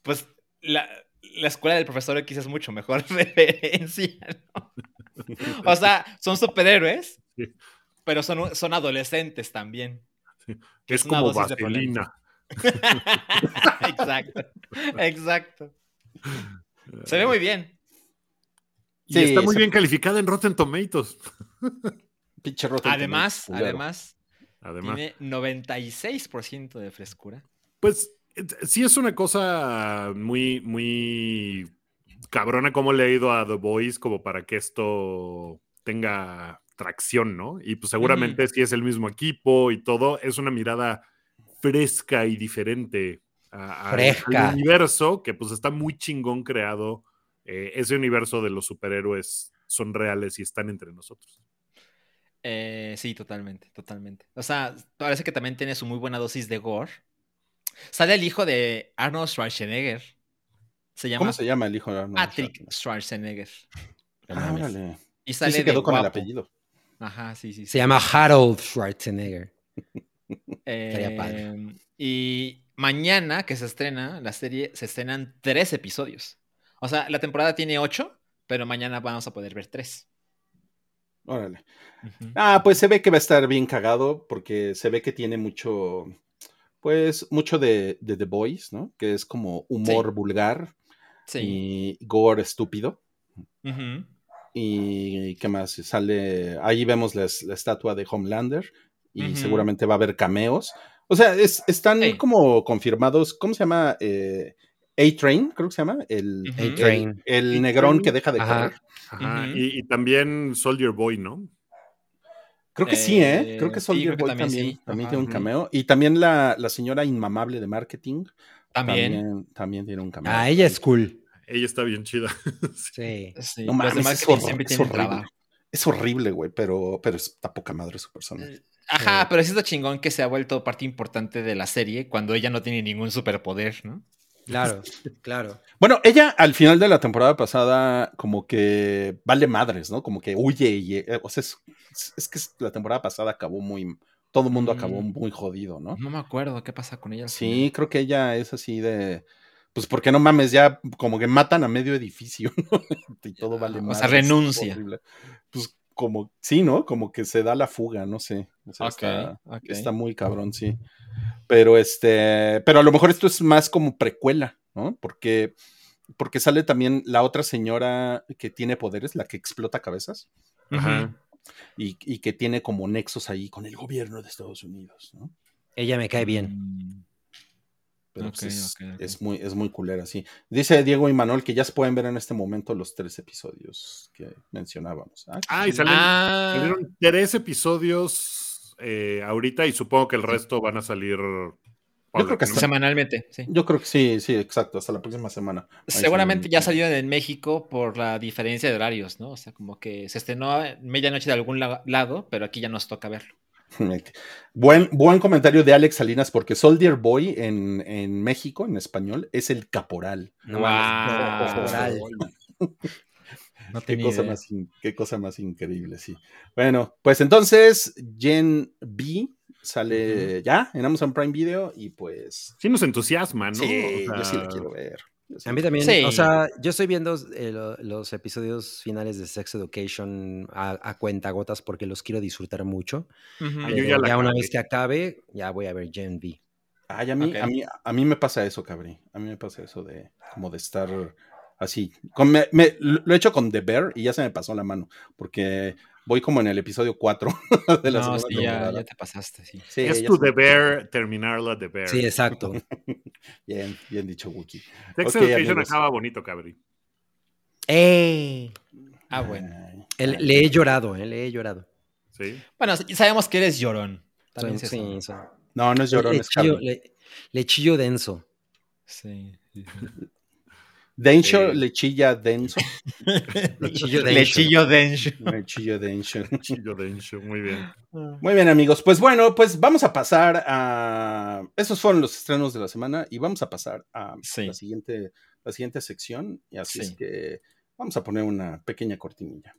Speaker 4: pues, la, la escuela del profesor X es mucho mejor referencia, ¿no? O sea, son superhéroes,
Speaker 1: Sí.
Speaker 4: Pero son, son adolescentes también.
Speaker 1: Es como vaselina.
Speaker 4: exacto, exacto. Se ve muy bien.
Speaker 1: Y
Speaker 5: Sí,
Speaker 1: está muy
Speaker 5: se-
Speaker 1: bien calificada en Rotten Tomatoes.
Speaker 5: Pinche Rotten
Speaker 4: Además,
Speaker 5: Tomatoes,
Speaker 4: además,
Speaker 1: Además,
Speaker 4: tiene 96% de frescura.
Speaker 1: pues eh, sí es una cosa muy, muy cabrona como le ha ido a The Boys como para que esto tenga tracción, ¿no? Y pues seguramente si es el mismo equipo y todo, es una mirada fresca y diferente a- a-
Speaker 3: Fresca.
Speaker 1: al universo que pues está muy chingón creado. Eh, ese universo de los superhéroes son reales y están entre nosotros.
Speaker 4: Eh, sí, totalmente, totalmente. O sea, parece que también tiene su muy buena dosis de gore. Sale el hijo de Arnold Schwarzenegger. Se llama
Speaker 5: ¿Cómo se llama el hijo de Arnold
Speaker 4: Patrick
Speaker 5: Schwarzenegger?
Speaker 4: Schwarzenegger.
Speaker 5: Ah.
Speaker 4: Y
Speaker 5: Sí,
Speaker 4: sale
Speaker 5: se
Speaker 4: de
Speaker 5: quedó con el apellido.
Speaker 4: Ajá, sí, sí. sí.
Speaker 3: Se llama Harold Schwarzenegger.
Speaker 4: Eh,
Speaker 3: padre.
Speaker 4: y mañana que se estrena la serie, se estrenan tres episodios. O sea, la temporada tiene ocho, pero mañana vamos a poder ver tres.
Speaker 5: Órale. Ah, pues se ve que va a estar bien cagado porque se ve que tiene mucho, pues, mucho de, de The Boys, ¿no? Que es como humor
Speaker 4: Sí.
Speaker 5: vulgar
Speaker 4: Sí.
Speaker 5: y gore estúpido.
Speaker 4: Ujú.
Speaker 5: Y qué más, sale, ahí vemos la, la estatua de Homelander y seguramente va a haber cameos. O sea, es- están como confirmados, ¿cómo se llama? Eh, A-Train, creo que se llama, el, el, el negrón que deja de
Speaker 3: Ajá.
Speaker 5: correr.
Speaker 1: Ajá,
Speaker 4: Ujú.
Speaker 1: y, y también Soldier Boy, ¿no?
Speaker 5: Creo que sí, ¿eh?
Speaker 4: Eh,
Speaker 5: Creo que
Speaker 4: sí,
Speaker 5: Soldier
Speaker 4: que
Speaker 5: Boy
Speaker 4: también
Speaker 5: también,
Speaker 4: sí.
Speaker 5: también
Speaker 4: Ajá.
Speaker 5: tiene un cameo. Y también la, la señora inmamable de marketing
Speaker 4: También.
Speaker 5: también, también tiene un cameo.
Speaker 3: Ah, ella es cool.
Speaker 1: Ella está bien chida.
Speaker 3: Sí.
Speaker 4: Sí,
Speaker 5: No mames,
Speaker 4: demás
Speaker 5: es,
Speaker 4: que
Speaker 5: hor-
Speaker 4: siempre
Speaker 5: es horrible.
Speaker 4: trabajo.
Speaker 5: Es horrible, güey, pero, pero está poca madre su personaje.
Speaker 4: Ajá, pero sí está chingón que se ha vuelto parte importante de la serie cuando ella no tiene ningún superpoder, ¿no?
Speaker 3: Claro, claro.
Speaker 5: Bueno, ella al final de la temporada pasada como que vale madres, ¿no? Como que huye y... eh, o sea, es, es- es que la temporada pasada acabó muy... Todo el mundo
Speaker 4: Mm.
Speaker 5: acabó muy jodido, ¿no?
Speaker 4: No me acuerdo qué pasa con ella.
Speaker 5: Sí, creo que ella es así de... Pues porque no mames, ya como que matan a medio edificio, ¿no? y todo vale
Speaker 4: O
Speaker 5: madres.
Speaker 4: sea, renuncia.
Speaker 5: Pues como, sí, ¿no? Como que se da la fuga, no sé. O sea, está, muy cabrón, sí. Pero este, pero a lo mejor esto es más como precuela, ¿no? Porque, porque sale también la otra señora que tiene poderes, la que explota cabezas,
Speaker 1: Ajá.
Speaker 5: y, y que tiene como nexos ahí con el gobierno de Estados Unidos, ¿no?
Speaker 3: Ella me cae bien.
Speaker 5: Pero pues es, muy, es muy culera, sí. Dice Diego y Manuel que ya se pueden ver en este momento los tres episodios que mencionábamos. Ah,
Speaker 1: Ah, y salen-
Speaker 4: Ah,
Speaker 1: salieron tres episodios eh, ahorita y supongo que el resto van a salir.
Speaker 5: creo que
Speaker 4: semanalmente, sí.
Speaker 5: Yo creo que sí, sí, exacto, hasta la próxima semana. Ahí
Speaker 4: Seguramente ya salieron en México por la diferencia de horarios, ¿no? O sea, como que se estrenó medianoche de algún la- lado, pero aquí ya nos toca verlo.
Speaker 5: Buen, buen comentario de Alex Salinas, porque Soldier Boy en, en México, en español, es el caporal.
Speaker 3: No.
Speaker 4: No
Speaker 5: Qué cosa,
Speaker 4: idea.
Speaker 5: más in- qué cosa más increíble, sí. Bueno, pues entonces, Gen B sale ya en Amazon Prime Video y pues.
Speaker 1: Sí nos entusiasma, ¿no?
Speaker 5: Sí,
Speaker 1: O
Speaker 5: yo sí la quiero ver.
Speaker 3: A mí también.
Speaker 4: Sí.
Speaker 3: O sea, yo estoy viendo eh, lo- los episodios finales de Sex Education a, a cuentagotas porque los quiero disfrutar mucho.
Speaker 1: Yo
Speaker 3: Pero
Speaker 1: ya
Speaker 3: una vez que acabe, ya voy a ver Gen V.
Speaker 5: Ay, a mí, a mí, a mí me pasa eso, cabrí. A mí me pasa eso de como de estar así. Con- me- me- lo he hecho con The Bear y ya se me pasó la mano. Porque voy como en el episodio 4 de la
Speaker 4: No,
Speaker 5: segunda
Speaker 4: sí, ya,
Speaker 5: temporada.
Speaker 4: ya te pasaste, sí.
Speaker 5: Sí,
Speaker 1: es tu
Speaker 5: se-
Speaker 1: deber terminarla de ver.
Speaker 3: Sí, exacto.
Speaker 5: Bien, bien dicho, Wookie.
Speaker 1: Sex
Speaker 5: Ok,
Speaker 1: Education
Speaker 5: amigos.
Speaker 1: acaba bonito, cabri.
Speaker 3: ¡Eh!
Speaker 4: Ah, bueno.
Speaker 3: El- le he llorado, ¿eh? Le he llorado.
Speaker 1: Sí.
Speaker 4: Bueno, sabemos que eres llorón. También eso.
Speaker 3: sí, soy-
Speaker 5: No, no es llorón,
Speaker 3: le,
Speaker 5: es
Speaker 3: chillo, le- le chillo denso.
Speaker 4: Sí.
Speaker 1: Sí.
Speaker 5: lechilla denso.
Speaker 3: Lechillo denso.
Speaker 4: Lechillo denso.
Speaker 5: Lechillo denso.
Speaker 1: Chillo denso, muy bien.
Speaker 5: Muy bien, amigos. Pues bueno, pues vamos a pasar a. Esos fueron los estrenos de la semana y vamos a pasar a
Speaker 4: Sí.
Speaker 5: la, siguiente, la siguiente sección. Y así
Speaker 4: Sí.
Speaker 5: es que vamos a poner una pequeña cortinilla.